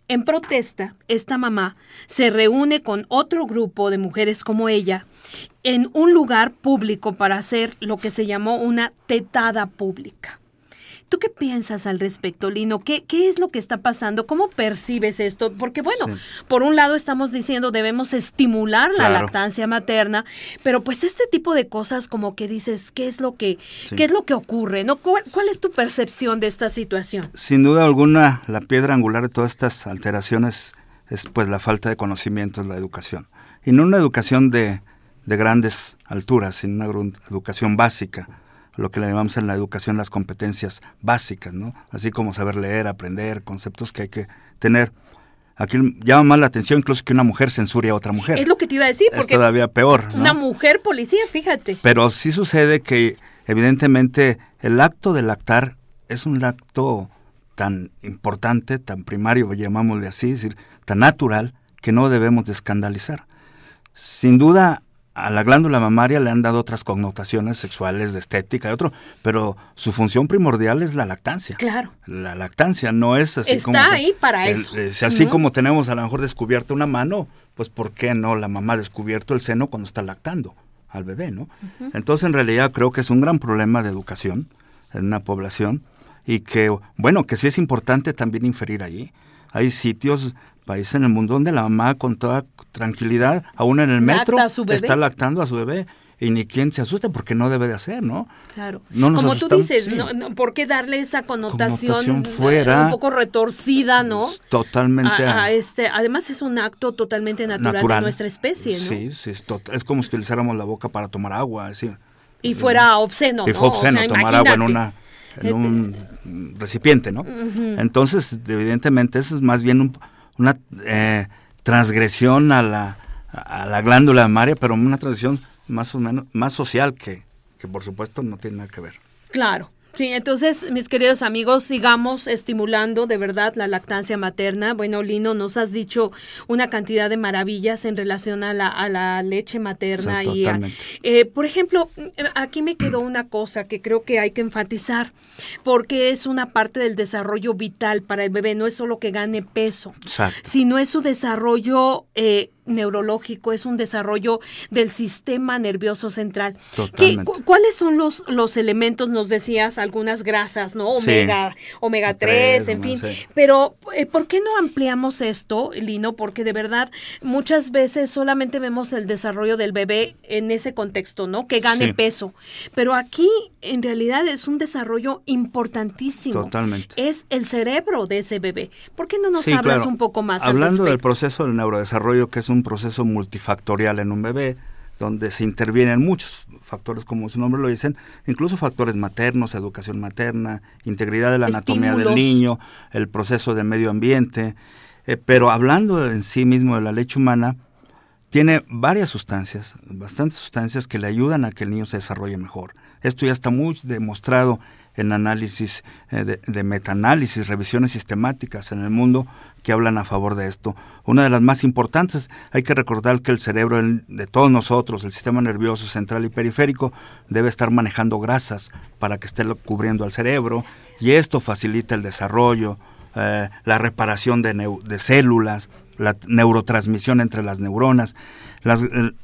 En protesta, esta mamá se reúne con otro grupo de mujeres como ella en un lugar público para hacer lo que se llamó una tetada pública. ¿Tú qué piensas al respecto, Lino? ¿Qué, qué es lo que está pasando? ¿Cómo percibes esto? Porque bueno, por un lado estamos diciendo debemos estimular la lactancia materna, pero pues este tipo de cosas como que dices, ¿qué es lo que, ¿qué es lo que ocurre? ¿no? ¿Cuál, ¿Cuál es tu percepción de esta situación? Sin duda alguna, la piedra angular de todas estas alteraciones es pues la falta de conocimiento, es la educación. Y no una educación de, de grandes alturas, sino una educación básica lo que le llamamos en la educación las competencias básicas, ¿no? Así como saber leer, aprender, conceptos que hay que tener. Aquí llama más la atención incluso que una mujer censure a otra mujer. Es lo que te iba a decir, porque es todavía peor. Una mujer policía, fíjate. Pero sí sucede que evidentemente el acto de lactar es un acto tan importante, tan primario, llamámosle así, es decir, tan natural, que no debemos de escandalizar. Sin duda a la glándula mamaria le han dado otras connotaciones sexuales, de estética y otro, pero su función primordial es la lactancia. Claro. La lactancia no es así como... Está ahí para eso. Eh, así como tenemos a lo mejor descubierto una mano, pues ¿por qué no la mamá ha descubierto el seno cuando está lactando al bebé, no? Entonces en realidad creo que es un gran problema de educación en una población y que, bueno, que sí es importante también inferir allí. Hay sitios países en el mundo donde la mamá con toda tranquilidad, aún en el metro, está lactando a su bebé y ni quien se asuste porque no debe de hacer, ¿no? Claro. Como tú dices, ¿por qué darle esa connotación, fuera, un poco retorcida, no? Totalmente. A, este, además es un acto totalmente natural, de nuestra especie, ¿no? Sí, sí, es, como si utilizáramos la boca para tomar agua, así. Y fuera obsceno, y ¿no? obsceno tomar agua en una en un recipiente, ¿no? Entonces, evidentemente, eso es más bien un, una eh, transgresión a la, a la glándula mamaria, pero una transgresión más o menos más social que, que por supuesto no tiene nada que ver. Claro. Sí, entonces, mis queridos amigos, sigamos estimulando de verdad la lactancia materna. Bueno, Lino, nos has dicho una cantidad de maravillas en relación a la, a la leche materna. y eh, Por ejemplo, aquí me quedó una cosa que creo que hay que enfatizar, porque es una parte del desarrollo vital para el bebé. No es solo que gane peso, sino es su desarrollo eh, neurológico, es un desarrollo del sistema nervioso central. ¿Cuáles son los, los elementos? Nos decías algunas grasas, ¿no? Omega, omega 3, en fin. Pero, eh, ¿por qué no ampliamos esto, Lino? Porque de verdad, muchas veces solamente vemos el desarrollo del bebé en ese contexto, ¿no? Que gane peso. Pero aquí, en realidad, es un desarrollo importantísimo. Totalmente. Es el cerebro de ese bebé. ¿Por qué no nos hablas un poco más? Hablando del proceso del neurodesarrollo, que es un un proceso multifactorial en un bebé, donde se intervienen muchos factores, como su nombre lo dicen, incluso factores maternos, educación materna, integridad de la anatomía del niño, el proceso de medio ambiente. Eh, pero hablando en sí mismo de la leche humana, tiene varias sustancias, bastantes sustancias que le ayudan a que el niño se desarrolle mejor. Esto ya está muy demostrado en análisis eh, de, de metaanálisis, revisiones sistemáticas en el mundo que hablan a favor de esto. Una de las más importantes, hay que recordar que el cerebro de todos nosotros, el sistema nervioso central y periférico, debe estar manejando grasas para que esté cubriendo al cerebro y esto facilita el desarrollo, eh, la reparación de, de, células, la neurotransmisión entre las neuronas.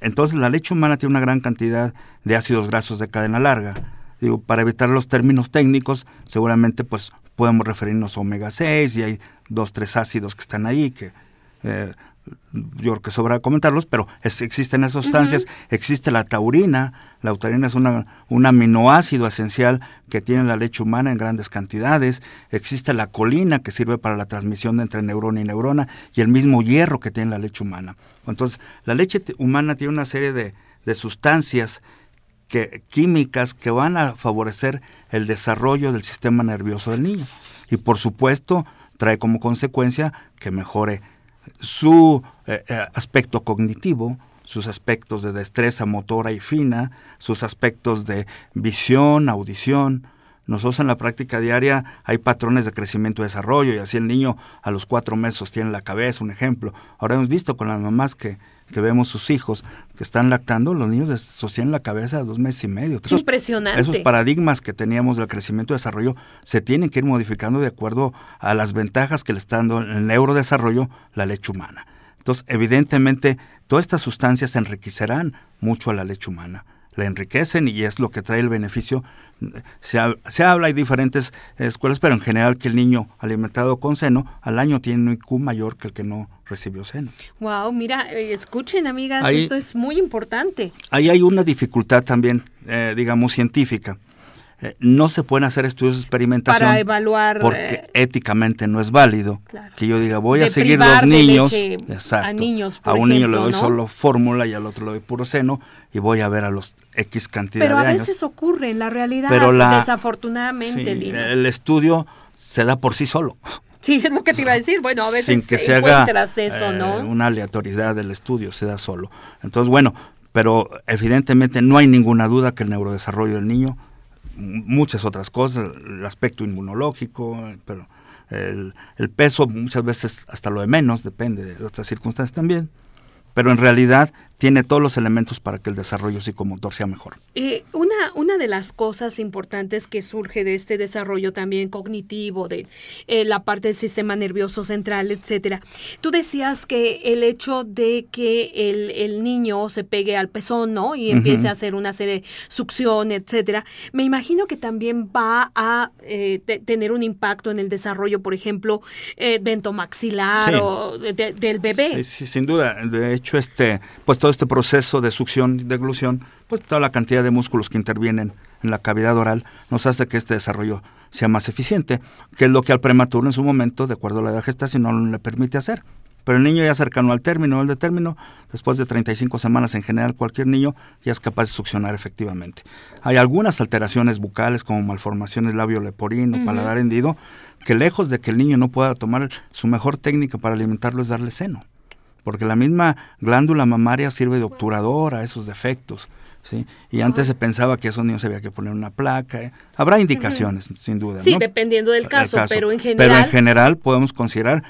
entonces la leche humana tiene una gran cantidad de ácidos grasos de cadena larga digo, para evitar los términos técnicos, seguramente pues podemos referirnos a omega 6 y hay dos, tres ácidos que están ahí que eh, yo creo que sobra comentarlos, pero existen esas sustancias, existe la taurina, la taurina es una, un aminoácido esencial que tiene la leche humana en grandes cantidades, existe la colina que sirve para la transmisión entre neurona y neurona y el mismo hierro que tiene la leche humana. Entonces, la leche humana tiene una serie de, de sustancias que, químicas que van a favorecer el desarrollo del sistema nervioso del niño. Y por supuesto, trae como consecuencia que mejore su eh, eh, aspecto cognitivo, sus aspectos de destreza motora y fina, sus aspectos de visión, audición. Nosotros en la práctica diaria hay patrones de crecimiento y desarrollo y así el niño a los cuatro meses tiene la cabeza, un ejemplo. Ahora hemos visto con las mamás que que vemos sus hijos que están lactando, los niños sostienen la cabeza a dos meses y medio. Esos, Impresionante. Esos paradigmas que teníamos del crecimiento y desarrollo se tienen que ir modificando de acuerdo a las ventajas que le está dando el neurodesarrollo la leche humana. Entonces, evidentemente, todas estas sustancias enriquecerán mucho a la leche humana la enriquecen y es lo que trae el beneficio. Se, se, habla, hay diferentes escuelas, pero en general que el niño alimentado con seno al año tiene un IQ mayor que el que no recibió seno. Wow, mira, eh, escuchen amigas, esto es muy importante. Ahí hay una dificultad también, eh, digamos, científica. Eh, no se pueden hacer estudios de experimentación para evaluar porque éticamente no es válido que yo diga voy a seguir los niños exacto, a niños a un niño le doy solo fórmula y al otro le doy puro seno y voy a ver a los X cantidad de años. Pero a veces ocurre en la realidad desafortunadamente el estudio se da por sí solo. Sí, es lo que te iba a decir. Bueno, a veces Sin que se haga eh, una aleatoriedad del estudio, se da solo. Entonces, bueno, pero evidentemente no hay ninguna duda que el neurodesarrollo del niño muchas otras cosas, el aspecto inmunológico, pero el, peso muchas veces hasta lo de menos, depende de otras circunstancias también. Pero en realidad tiene todos los elementos para que el desarrollo psicomotor sea mejor. Eh, una, una de las cosas importantes que surge de este desarrollo también cognitivo, de eh, la parte del sistema nervioso central, etcétera. Tú decías que el hecho de que el, niño se pegue al pezón, ¿no? Y empiece a hacer una serie de succión, etcétera. Me imagino que también va a eh, tener un impacto en el desarrollo, por ejemplo, ventomaxilar o del bebé. Sí, sí, sin duda. De hecho, este, pues todo este proceso de succión y deglución, pues toda la cantidad de músculos que intervienen en la cavidad oral nos hace que este desarrollo sea más eficiente, que es lo que al prematuro en su momento, de acuerdo a la edad gestación, no le permite hacer. Pero el niño ya cercano al término del de término, después de 35 semanas en general, cualquier niño ya es capaz de succionar efectivamente. Hay algunas alteraciones bucales como malformaciones labio leporino, paladar hendido, que lejos de que el niño no pueda tomar su mejor técnica para alimentarlo es darle seno porque la misma glándula mamaria sirve de obturador a esos defectos. ¿sí? Y antes se pensaba que a esos niños había que poner una placa. ¿eh? Habrá indicaciones, sin duda. Sí, dependiendo del caso, pero en general... Pero en general podemos considerar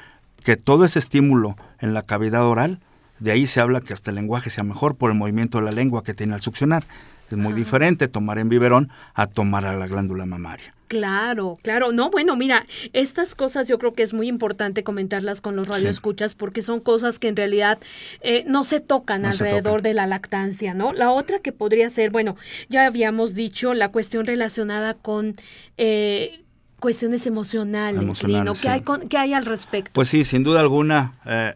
que todo ese estímulo en la cavidad oral, de ahí se habla que hasta el lenguaje sea mejor por el movimiento de la lengua que tiene al succionar. Es muy diferente tomar en biberón a tomar a la glándula mamaria. Claro, claro. No, bueno, mira, estas cosas yo creo que es muy importante comentarlas con los radioescuchas porque son cosas que en realidad eh, no se tocan alrededor de la lactancia, ¿no? La otra que podría ser, bueno, ya habíamos dicho la cuestión relacionada con eh, cuestiones emocionales, ¿Qué, hay ¿Qué hay al respecto? Pues sí, sin duda alguna eh,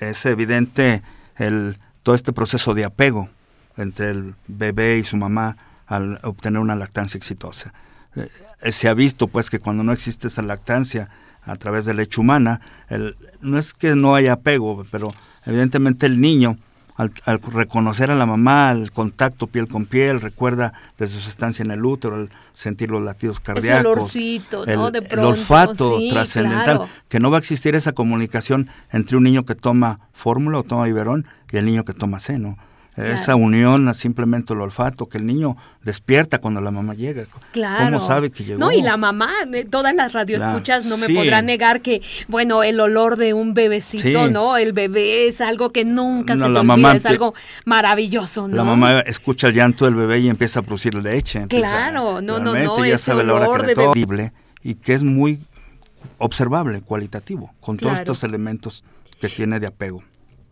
es evidente el, todo este proceso de apego entre el bebé y su mamá al obtener una lactancia exitosa. Eh, se ha visto pues que cuando no existe esa lactancia a través de leche humana, el, no es que no haya apego, pero evidentemente el niño al, reconocer a la mamá, el contacto piel con piel, recuerda desde su estancia en el útero, el sentir los latidos cardíacos, el olorcito, ¿no? De pronto, el olfato trascendental, que no va a existir esa comunicación entre un niño que toma fórmula o toma biberón y el niño que toma seno. Esa unión, simplemente el olfato, que el niño despierta cuando la mamá llega. Claro. ¿Cómo sabe que llegó? No, y la mamá, eh, todas las radioescuchas no me podrán negar que, bueno, el olor de un bebecito, ¿no? El bebé es algo que nunca se te olvida, es algo maravilloso, ¿no? La mamá escucha el llanto del bebé y empieza a producir leche. claro, no, no, no, ese olor de bebé. Y que es muy observable, cualitativo, con todos estos elementos que tiene de apego.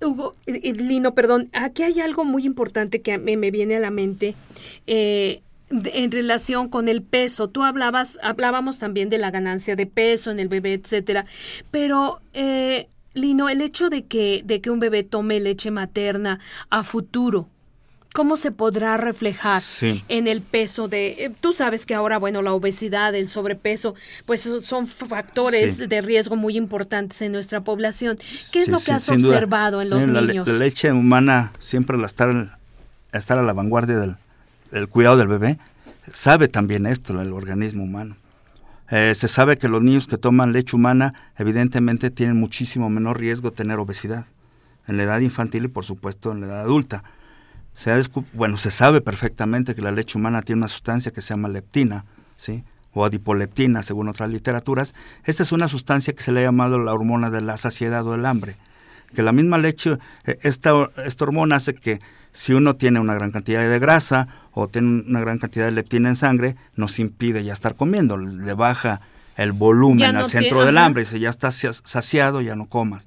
Hugo, Lino, perdón, aquí hay algo muy importante que me, me viene a la mente. Eh, en relación con el peso, tú hablabas, hablábamos también de la ganancia de peso en el bebé, etcétera, pero eh, Lino, el hecho de que, de que un bebé tome leche materna a futuro, ¿Cómo se podrá reflejar en el peso de... Eh, tú sabes que ahora, bueno, la obesidad, el sobrepeso, pues son factores de riesgo muy importantes en nuestra población. ¿Qué es lo que has observado en los niños? La, leche humana siempre la estar, estar a la vanguardia del, cuidado del bebé, sabe también esto, el organismo humano. Eh, se sabe que los niños que toman leche humana evidentemente tienen muchísimo menor riesgo de tener obesidad en la edad infantil y por supuesto en la edad adulta. Se bueno, se sabe perfectamente que la leche humana tiene una sustancia que se llama leptina, ¿sí? o adipoleptina, según otras literaturas. Esta es una sustancia que se le ha llamado la hormona de la saciedad o del hambre, que la misma leche, eh, esta, esta hormona hace que si uno tiene una gran cantidad de grasa o tiene una gran cantidad de leptina en sangre, nos impide ya estar comiendo, le baja el volumen al centro del hambre, dice ya estás saciado, ya no comas.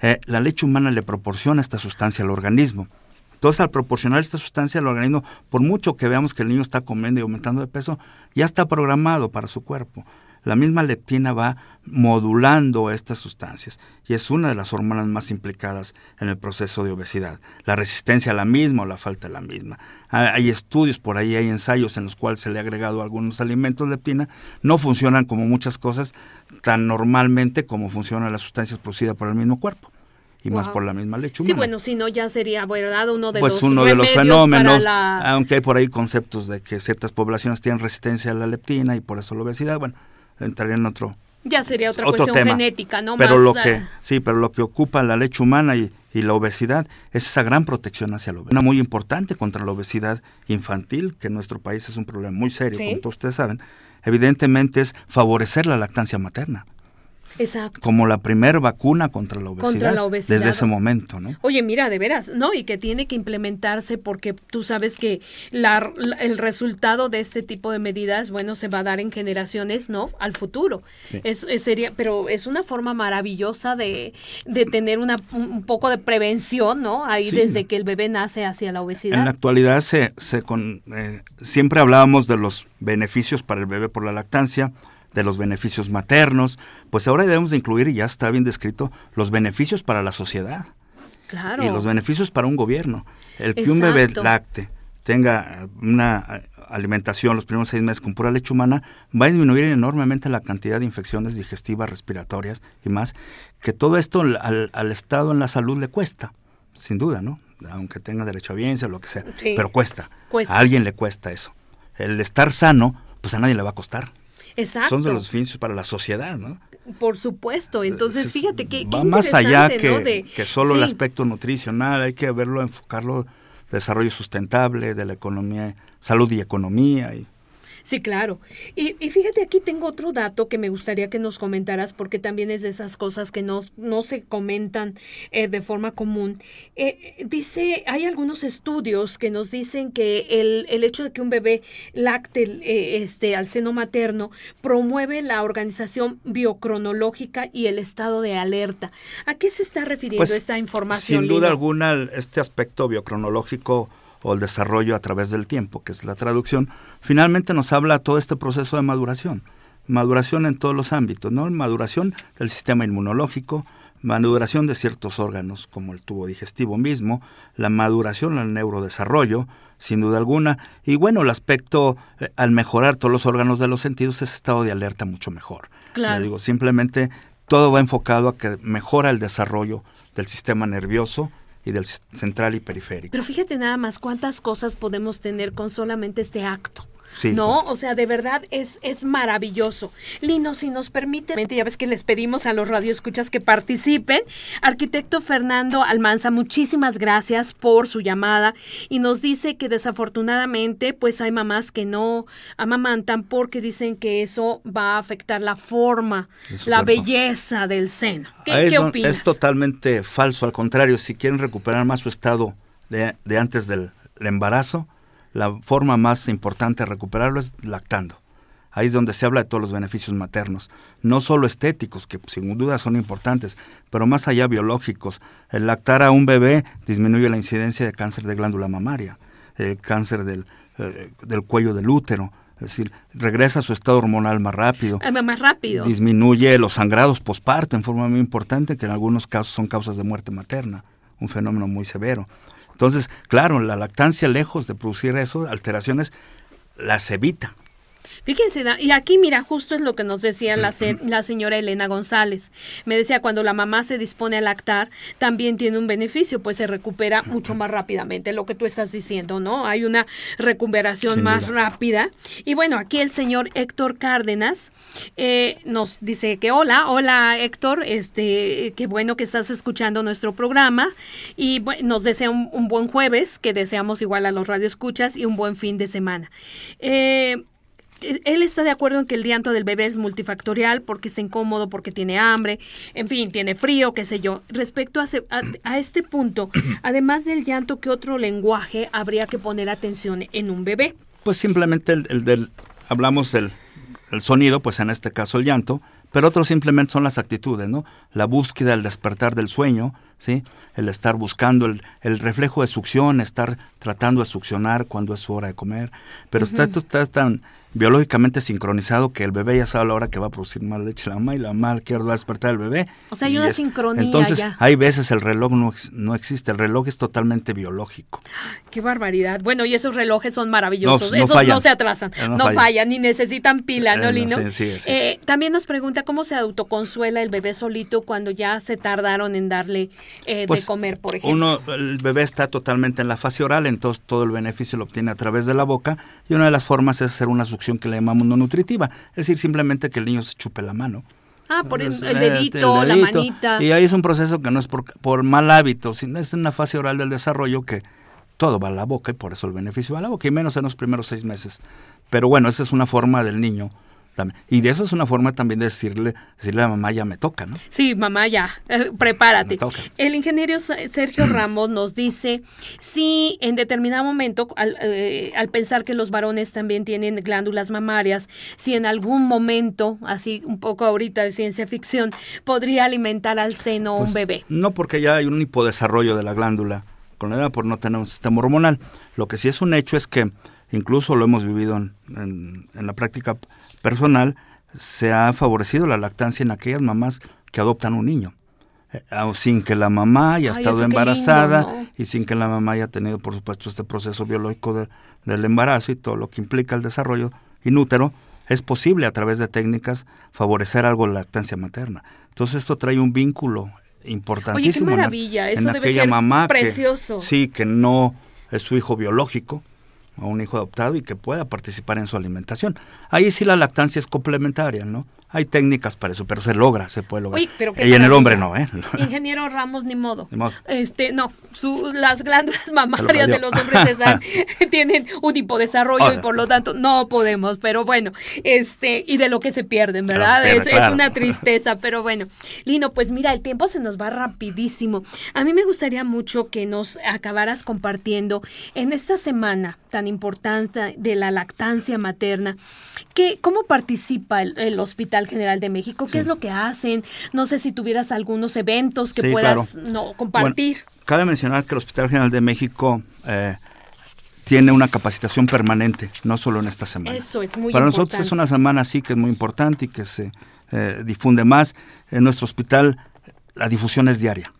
Eh, la leche humana le proporciona esta sustancia al organismo. Entonces, al proporcionar esta sustancia al organismo, por mucho que veamos que el niño está comiendo y aumentando de peso, ya está programado para su cuerpo la misma leptina va modulando estas sustancias y es una de las hormonas más implicadas en el proceso de obesidad. La resistencia a la misma o la falta de la misma. Hay estudios por ahí, hay ensayos en los cuales se le ha agregado algunos alimentos leptina. No funcionan como muchas cosas tan normalmente como funcionan las sustancias producidas por el mismo cuerpo y más por la misma leche humana. Sí, bueno, si no ya sería, ¿verdad? Uno de pues los uno de los fenómenos, aunque hay por ahí conceptos de que ciertas poblaciones tienen resistencia a la leptina y por eso la obesidad, bueno, entraría en otro ya sería otra cuestión genética, ¿no? Pero lo que, sí, pero lo que ocupa la leche humana y, la obesidad es esa gran protección hacia la obesidad. Una muy importante contra la obesidad infantil, que en nuestro país es un problema muy serio, como todos ustedes saben, evidentemente es favorecer la lactancia materna. Exacto. Como la primera vacuna contra la, obesidad, desde ese momento, ¿no? Oye, mira, de veras, ¿no? Y que tiene que implementarse porque tú sabes que la, el resultado de este tipo de medidas, bueno, se va a dar en generaciones, ¿no? Al futuro. Es, sería, pero es una forma maravillosa de, de tener una, un poco de prevención, ¿no? Ahí desde que el bebé nace hacia la obesidad. En la actualidad se, se con, eh, siempre hablábamos de los beneficios para el bebé por la lactancia, de los beneficios maternos, pues ahora debemos de incluir, y ya está bien descrito, los beneficios para la sociedad. Claro. Y los beneficios para un gobierno. El que un bebé lacte tenga una alimentación los primeros seis meses con pura leche humana, va a disminuir enormemente la cantidad de infecciones digestivas, respiratorias y más, que todo esto al, Estado en la salud le cuesta, sin duda, ¿no? Aunque tenga derecho a bienes o lo que sea, pero cuesta. cuesta. A alguien le cuesta eso. El estar sano, pues a nadie le va a costar. Son de los beneficios para la sociedad, ¿no? Por supuesto. Entonces, fíjate que... Va más allá que, que solo el aspecto nutricional, hay que verlo, enfocarlo, desarrollo sustentable de la economía, salud y economía. Y, Sí, claro. Y, fíjate, aquí tengo otro dato que me gustaría que nos comentaras, porque también es de esas cosas que no, no se comentan eh, de forma común. Eh, dice, hay algunos estudios que nos dicen que el, el hecho de que un bebé lacte eh, este, al seno materno promueve la organización biocronológica y el estado de alerta. ¿A qué se está refiriendo pues, esta información? Sin duda alguna, este aspecto biocronológico o el desarrollo a través del tiempo, que es la traducción, finalmente nos habla todo este proceso de maduración. Maduración en todos los ámbitos, ¿no? Maduración del sistema inmunológico, maduración de ciertos órganos, como el tubo digestivo mismo, la maduración el neurodesarrollo, sin duda alguna, y bueno, el aspecto, eh, al mejorar todos los órganos de los sentidos, es estado de alerta mucho mejor. Claro. digo, simplemente todo va enfocado a que mejora el desarrollo del sistema nervioso, y del central y periférico. Pero fíjate nada más cuántas cosas podemos tener con solamente este acto. ¿No? O sea, de verdad es, es maravilloso. Lino, si nos permite, ya ves que les pedimos a los radioescuchas que participen. Arquitecto Fernando Almanza, muchísimas gracias por su llamada y nos dice que desafortunadamente pues hay mamás que no amamantan porque dicen que eso va a afectar la forma, la belleza del seno. ¿Qué, opinas? Es totalmente falso, al contrario, si quieren recuperar más su estado de, de antes del embarazo, la forma más importante de recuperarlo es lactando. Ahí es donde se habla de todos los beneficios maternos, no solo estéticos, que sin duda son importantes, pero más allá biológicos. El lactar a un bebé disminuye la incidencia de cáncer de glándula mamaria, el cáncer del, eh, del cuello del útero, es decir, regresa a su estado hormonal más rápido. Ah, más rápido. Disminuye los sangrados posparto en forma muy importante, que en algunos casos son causas de muerte materna, un fenómeno muy severo. Entonces, claro, la lactancia, lejos de producir eso, alteraciones, las evita. Fíjense, y aquí mira, justo es lo que nos decía la, la, señora Elena González. Me decía, cuando la mamá se dispone a lactar, también tiene un beneficio, pues se recupera mucho más rápidamente, lo que tú estás diciendo, ¿no? Hay una recuperación más rápida. Y bueno, aquí el señor Héctor Cárdenas eh, nos dice que hola, hola Héctor, este, qué bueno que estás escuchando nuestro programa y nos desea un, un, buen jueves, que deseamos igual a los radioescuchas y un buen fin de semana. Eh, él está de acuerdo en que el llanto del bebé es multifactorial porque es incómodo, porque tiene hambre, en fin, tiene frío, qué sé yo. Respecto a, este punto, además del llanto, ¿qué otro lenguaje habría que poner atención en un bebé? Pues simplemente el, del, hablamos del el sonido, pues en este caso el llanto, pero otros simplemente son las actitudes, ¿no? La búsqueda, el despertar del sueño, ¿sí? El estar buscando el, el reflejo de succión, estar tratando de succionar cuando es su hora de comer. Pero está, esto está tan biológicamente sincronizado que el bebé ya sabe a la hora que va a producir más leche la mamá y la mamá quiere va a despertar el bebé. O sea, hay una sincronía Entonces, hay veces el reloj no, no existe, el reloj es totalmente biológico. Qué barbaridad. Bueno, y esos relojes son maravillosos. esos no se atrasan, no, fallan. ni necesitan pila, ¿no, eh, Lino? Eh, también nos pregunta cómo se autoconsuela el bebé solito cuando ya se tardaron en darle de pues, comer, por ejemplo. Uno, el bebé está totalmente en la fase oral, entonces todo el beneficio lo obtiene a través de la boca y una de las formas es hacer una succión que le llamamos no nutritiva, es decir, simplemente que el niño se chupe la mano. Ah, por el, dedito, la manita. Y ahí es un proceso que no es por, por mal hábito, sino es una fase oral del desarrollo que todo va a la boca y por eso el beneficio va a la boca, y menos en los primeros seis meses. Pero bueno, esa es una forma del niño y de eso es una forma también de decirle, decirle a mamá, ya me toca, ¿no? Sí, mamá, ya, eh, prepárate. El ingeniero Sergio Ramos nos dice, si en determinado momento, eh, al, pensar que los varones también tienen glándulas mamarias, si en algún momento, así un poco ahorita de ciencia ficción, podría alimentar al seno un pues, bebé. No, porque ya hay un hipodesarrollo de la glándula con la edad por no tener un sistema hormonal. Lo que sí es un hecho es que incluso lo hemos vivido en, la práctica personal, se ha favorecido la lactancia en aquellas mamás que adoptan un niño, eh, sin que la mamá haya estado embarazada y sin que la mamá haya tenido, por supuesto, este proceso biológico del embarazo y todo lo que implica el desarrollo inútero, es posible a través de técnicas favorecer algo la lactancia materna. Entonces esto trae un vínculo importantísimo. Oye, qué maravilla, eso debe ser mamá precioso. sí, que no es su hijo biológico, a un hijo adoptado y que pueda participar en su alimentación. Ahí sí la lactancia es complementaria, ¿no? Hay técnicas para eso, pero se logra, se puede lograr. y en el hombre no, ¿eh? Ingeniero Ramos, ni modo. Este, no, las glándulas mamarias de los hombres tienen un hipodesarrollo y por lo tanto no podemos, pero bueno, este, y de lo que se pierden, ¿verdad? es, una tristeza, pero bueno. Lino, pues mira, el tiempo se nos va rapidísimo. A mí me gustaría mucho que nos acabaras compartiendo en esta semana tan importante de la lactancia materna, que, ¿cómo participa el hospital? General de México. ¿Qué es lo que hacen? No sé si tuvieras algunos eventos que puedas no, compartir. cabe mencionar que el Hospital General de México eh, tiene una capacitación permanente, no solo en esta semana. Eso es muy Para nosotros es una semana sí que es muy importante y que se eh, difunde más. En nuestro hospital la difusión es diaria,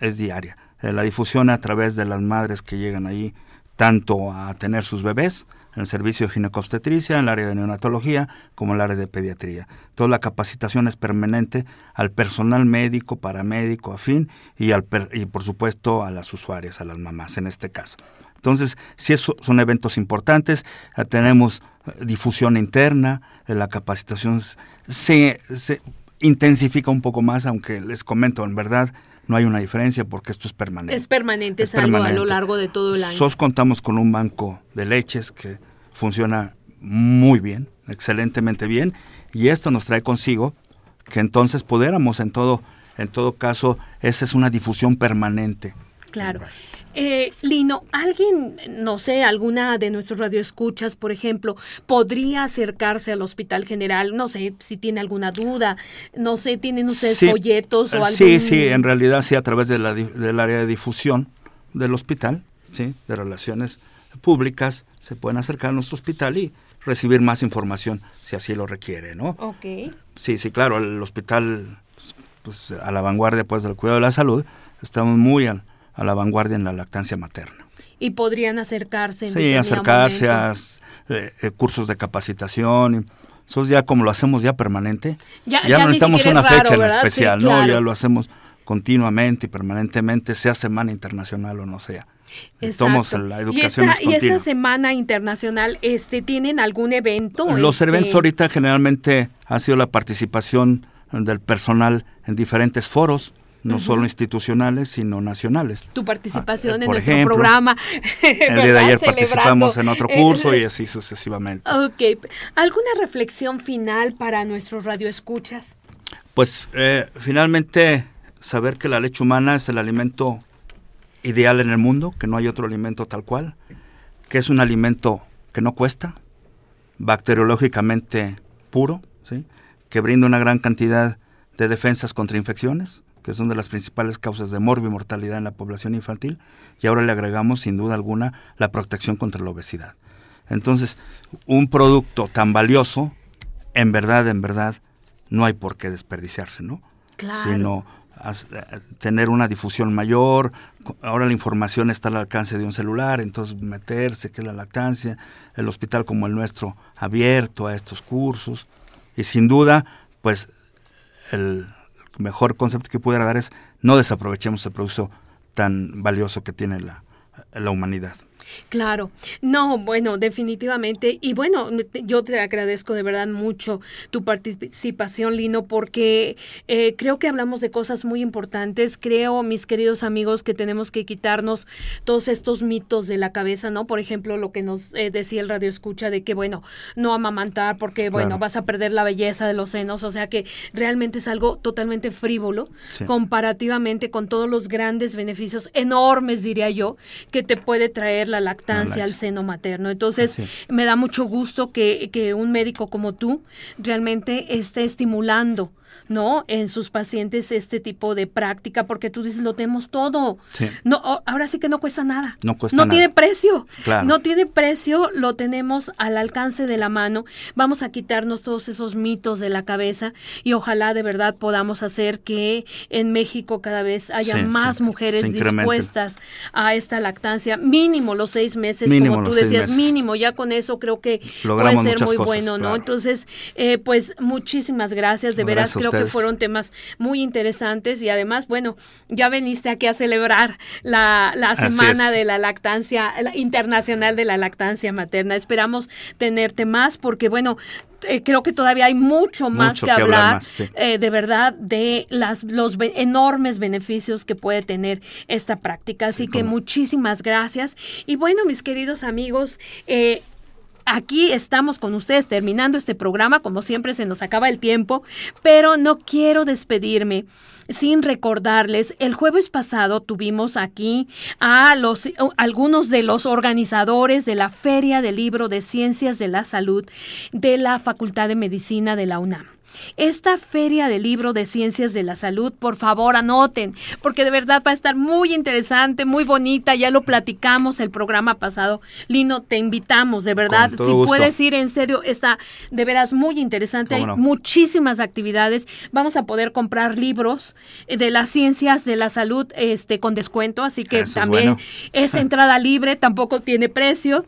es diaria. Eh, la difusión a través de las madres que llegan ahí tanto a tener sus bebés en el servicio de ginecobstetricia, en el área de neonatología, como en el área de pediatría. Toda la capacitación es permanente al personal médico, paramédico, afín y, al y por supuesto a las usuarias, a las mamás en este caso. Entonces, si son eventos importantes, tenemos eh, difusión interna, eh, la capacitación se, se intensifica un poco más, aunque les comento, en verdad, no hay una diferencia porque esto es permanente. Es permanente, es, algo a lo largo de todo el año. SOS contamos con un banco de leches que funciona muy bien, excelentemente bien, y esto nos trae consigo que entonces pudiéramos en todo, en todo caso, esa es una difusión permanente. Claro. Eh, Lino, ¿alguien, no sé, alguna de nuestros radioescuchas, por ejemplo, podría acercarse al Hospital General? No sé si tiene alguna duda, no sé, ¿tienen ustedes folletos o algo? Sí, sí, en realidad sí, a través de la, del área de difusión del hospital, sí, de relaciones públicas, se pueden acercar a nuestro hospital y recibir más información si así lo requiere, ¿no? Ok. Sí, sí, claro, el hospital, pues a la vanguardia pues del cuidado de la salud, estamos muy al a la vanguardia en la lactancia materna. Y podrían acercarse. En sí, acercarse a eh, eh, cursos de capacitación. Eso ya como lo hacemos ya permanente. Ya, no necesitamos una fecha en especial, ¿no? Ya lo hacemos continuamente y permanentemente, sea semana internacional o no sea. Exacto. la educación ¿Y esta, semana internacional, este, tienen algún evento? Los este eventos ahorita generalmente ha sido la participación del personal en diferentes foros no solo institucionales, sino nacionales. Tu participación ah, en nuestro programa. El día de ayer participamos en otro curso y así sucesivamente. Ok. ¿Alguna reflexión final para nuestros radioescuchas? Pues eh, finalmente saber que la leche humana es el alimento ideal en el mundo, que no hay otro alimento tal cual, que es un alimento que no cuesta, bacteriológicamente puro, ¿sí? que brinda una gran cantidad de defensas contra infecciones, que son de las principales causas de morbi y mortalidad en la población infantil, y ahora le agregamos sin duda alguna la protección contra la obesidad. Entonces, un producto tan valioso, en verdad, en verdad, no hay por qué desperdiciarse, ¿no? Claro. Sino eh, tener una difusión mayor, ahora la información está al alcance de un celular, entonces meterse, que es la lactancia, el hospital como el nuestro abierto a estos cursos, y sin duda, pues el mejor concepto que pudiera dar es no desaprovechemos el producto tan valioso que tiene la, la humanidad. Claro, no, bueno, definitivamente. Y bueno, yo te agradezco de verdad mucho tu participación, Lino, porque eh, creo que hablamos de cosas muy importantes. Creo, mis queridos amigos, que tenemos que quitarnos todos estos mitos de la cabeza, ¿no? Por ejemplo, lo que nos eh, decía el radio escucha de que, bueno, no amamantar porque, bueno, vas a perder la belleza de los senos. O sea que realmente es algo totalmente frívolo comparativamente con todos los grandes beneficios enormes, diría yo, que te puede traer la lactancia al seno materno. Entonces, me da mucho gusto que, que un médico como tú realmente esté estimulando ¿no? En sus pacientes este tipo de práctica, porque tú dices, lo tenemos todo. No, ahora sí que no cuesta nada. No cuesta No tiene precio. No tiene precio, lo tenemos al alcance de la mano. Vamos a quitarnos todos esos mitos de la cabeza y ojalá de verdad podamos hacer que en México cada vez haya más mujeres dispuestas a esta lactancia, mínimo los seis meses, como tú decías, mínimo, ya con eso creo que puede ser muy bueno, ¿no? Entonces, eh, pues muchísimas gracias, de veras creo que fueron temas muy interesantes y además, bueno, ya veniste aquí a celebrar la, semana de la lactancia, internacional de la lactancia materna. Esperamos tenerte más porque, bueno, eh, creo que todavía hay mucho más que, hablar, eh, de verdad de las, los enormes beneficios que puede tener esta práctica. Así que muchísimas gracias. Y bueno, mis queridos amigos, eh, aquí estamos con ustedes terminando este programa, como siempre se nos acaba el tiempo, pero no quiero despedirme sin recordarles, el jueves pasado tuvimos aquí a los algunos de los organizadores de la Feria del Libro de Ciencias de la Salud de la Facultad de Medicina de la UNAM. Esta feria de libro de ciencias de la salud, por favor anoten, porque de verdad va a estar muy interesante, muy bonita, ya lo platicamos el programa pasado. Lino, te invitamos, de verdad, si puedes ir en serio, está de veras muy interesante, hay muchísimas actividades, vamos a poder comprar libros de las ciencias de la salud este con descuento, así que también es entrada libre, tampoco tiene precio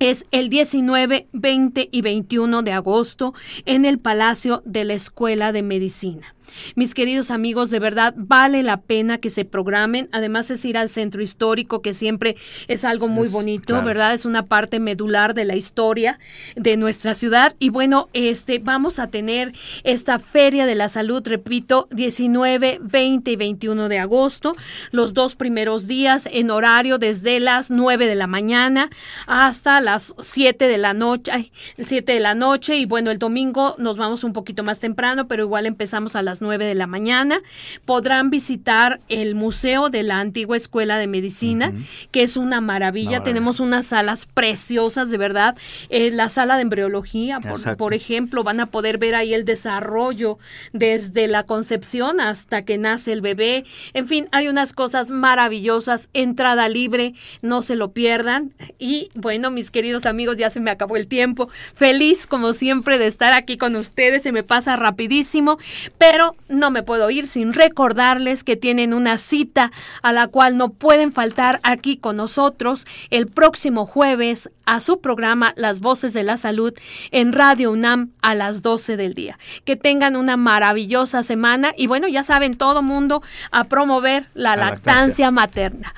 es el 19, 20 y 21 de agosto en el Palacio de la Escuela de Medicina. Mis queridos amigos, de verdad vale la pena que se programen. Además es ir al centro histórico, que siempre es algo muy bonito, ¿verdad? Es una parte medular de la historia de nuestra ciudad. Y bueno, este vamos a tener esta Feria de la Salud, repito, 19, 20 y 21 de agosto, los dos primeros días en horario desde las 9 de la mañana hasta las 7 de la noche, ay, 7 de la noche y bueno, el domingo nos vamos un poquito más temprano, pero igual empezamos a las 9 de la mañana. Podrán visitar el Museo de la Antigua Escuela de Medicina, que es una maravilla. Tenemos unas salas preciosas, de verdad. Eh, la sala de embriología, por, por, ejemplo, van a poder ver ahí el desarrollo desde la concepción hasta que nace el bebé. En fin, hay unas cosas maravillosas. Entrada libre, no se lo pierdan. Y bueno, mis queridos amigos, ya se me acabó el tiempo. Feliz, como siempre, de estar aquí con ustedes. Se me pasa rapidísimo, pero no me puedo ir sin recordarles que tienen una cita a la cual no pueden faltar aquí con nosotros el próximo jueves a su programa Las Voces de la Salud en Radio UNAM a las 12 del día. Que tengan una maravillosa semana y bueno, ya saben, todo mundo a promover la, lactancia materna.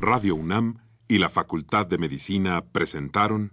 Radio UNAM y la Facultad de Medicina presentaron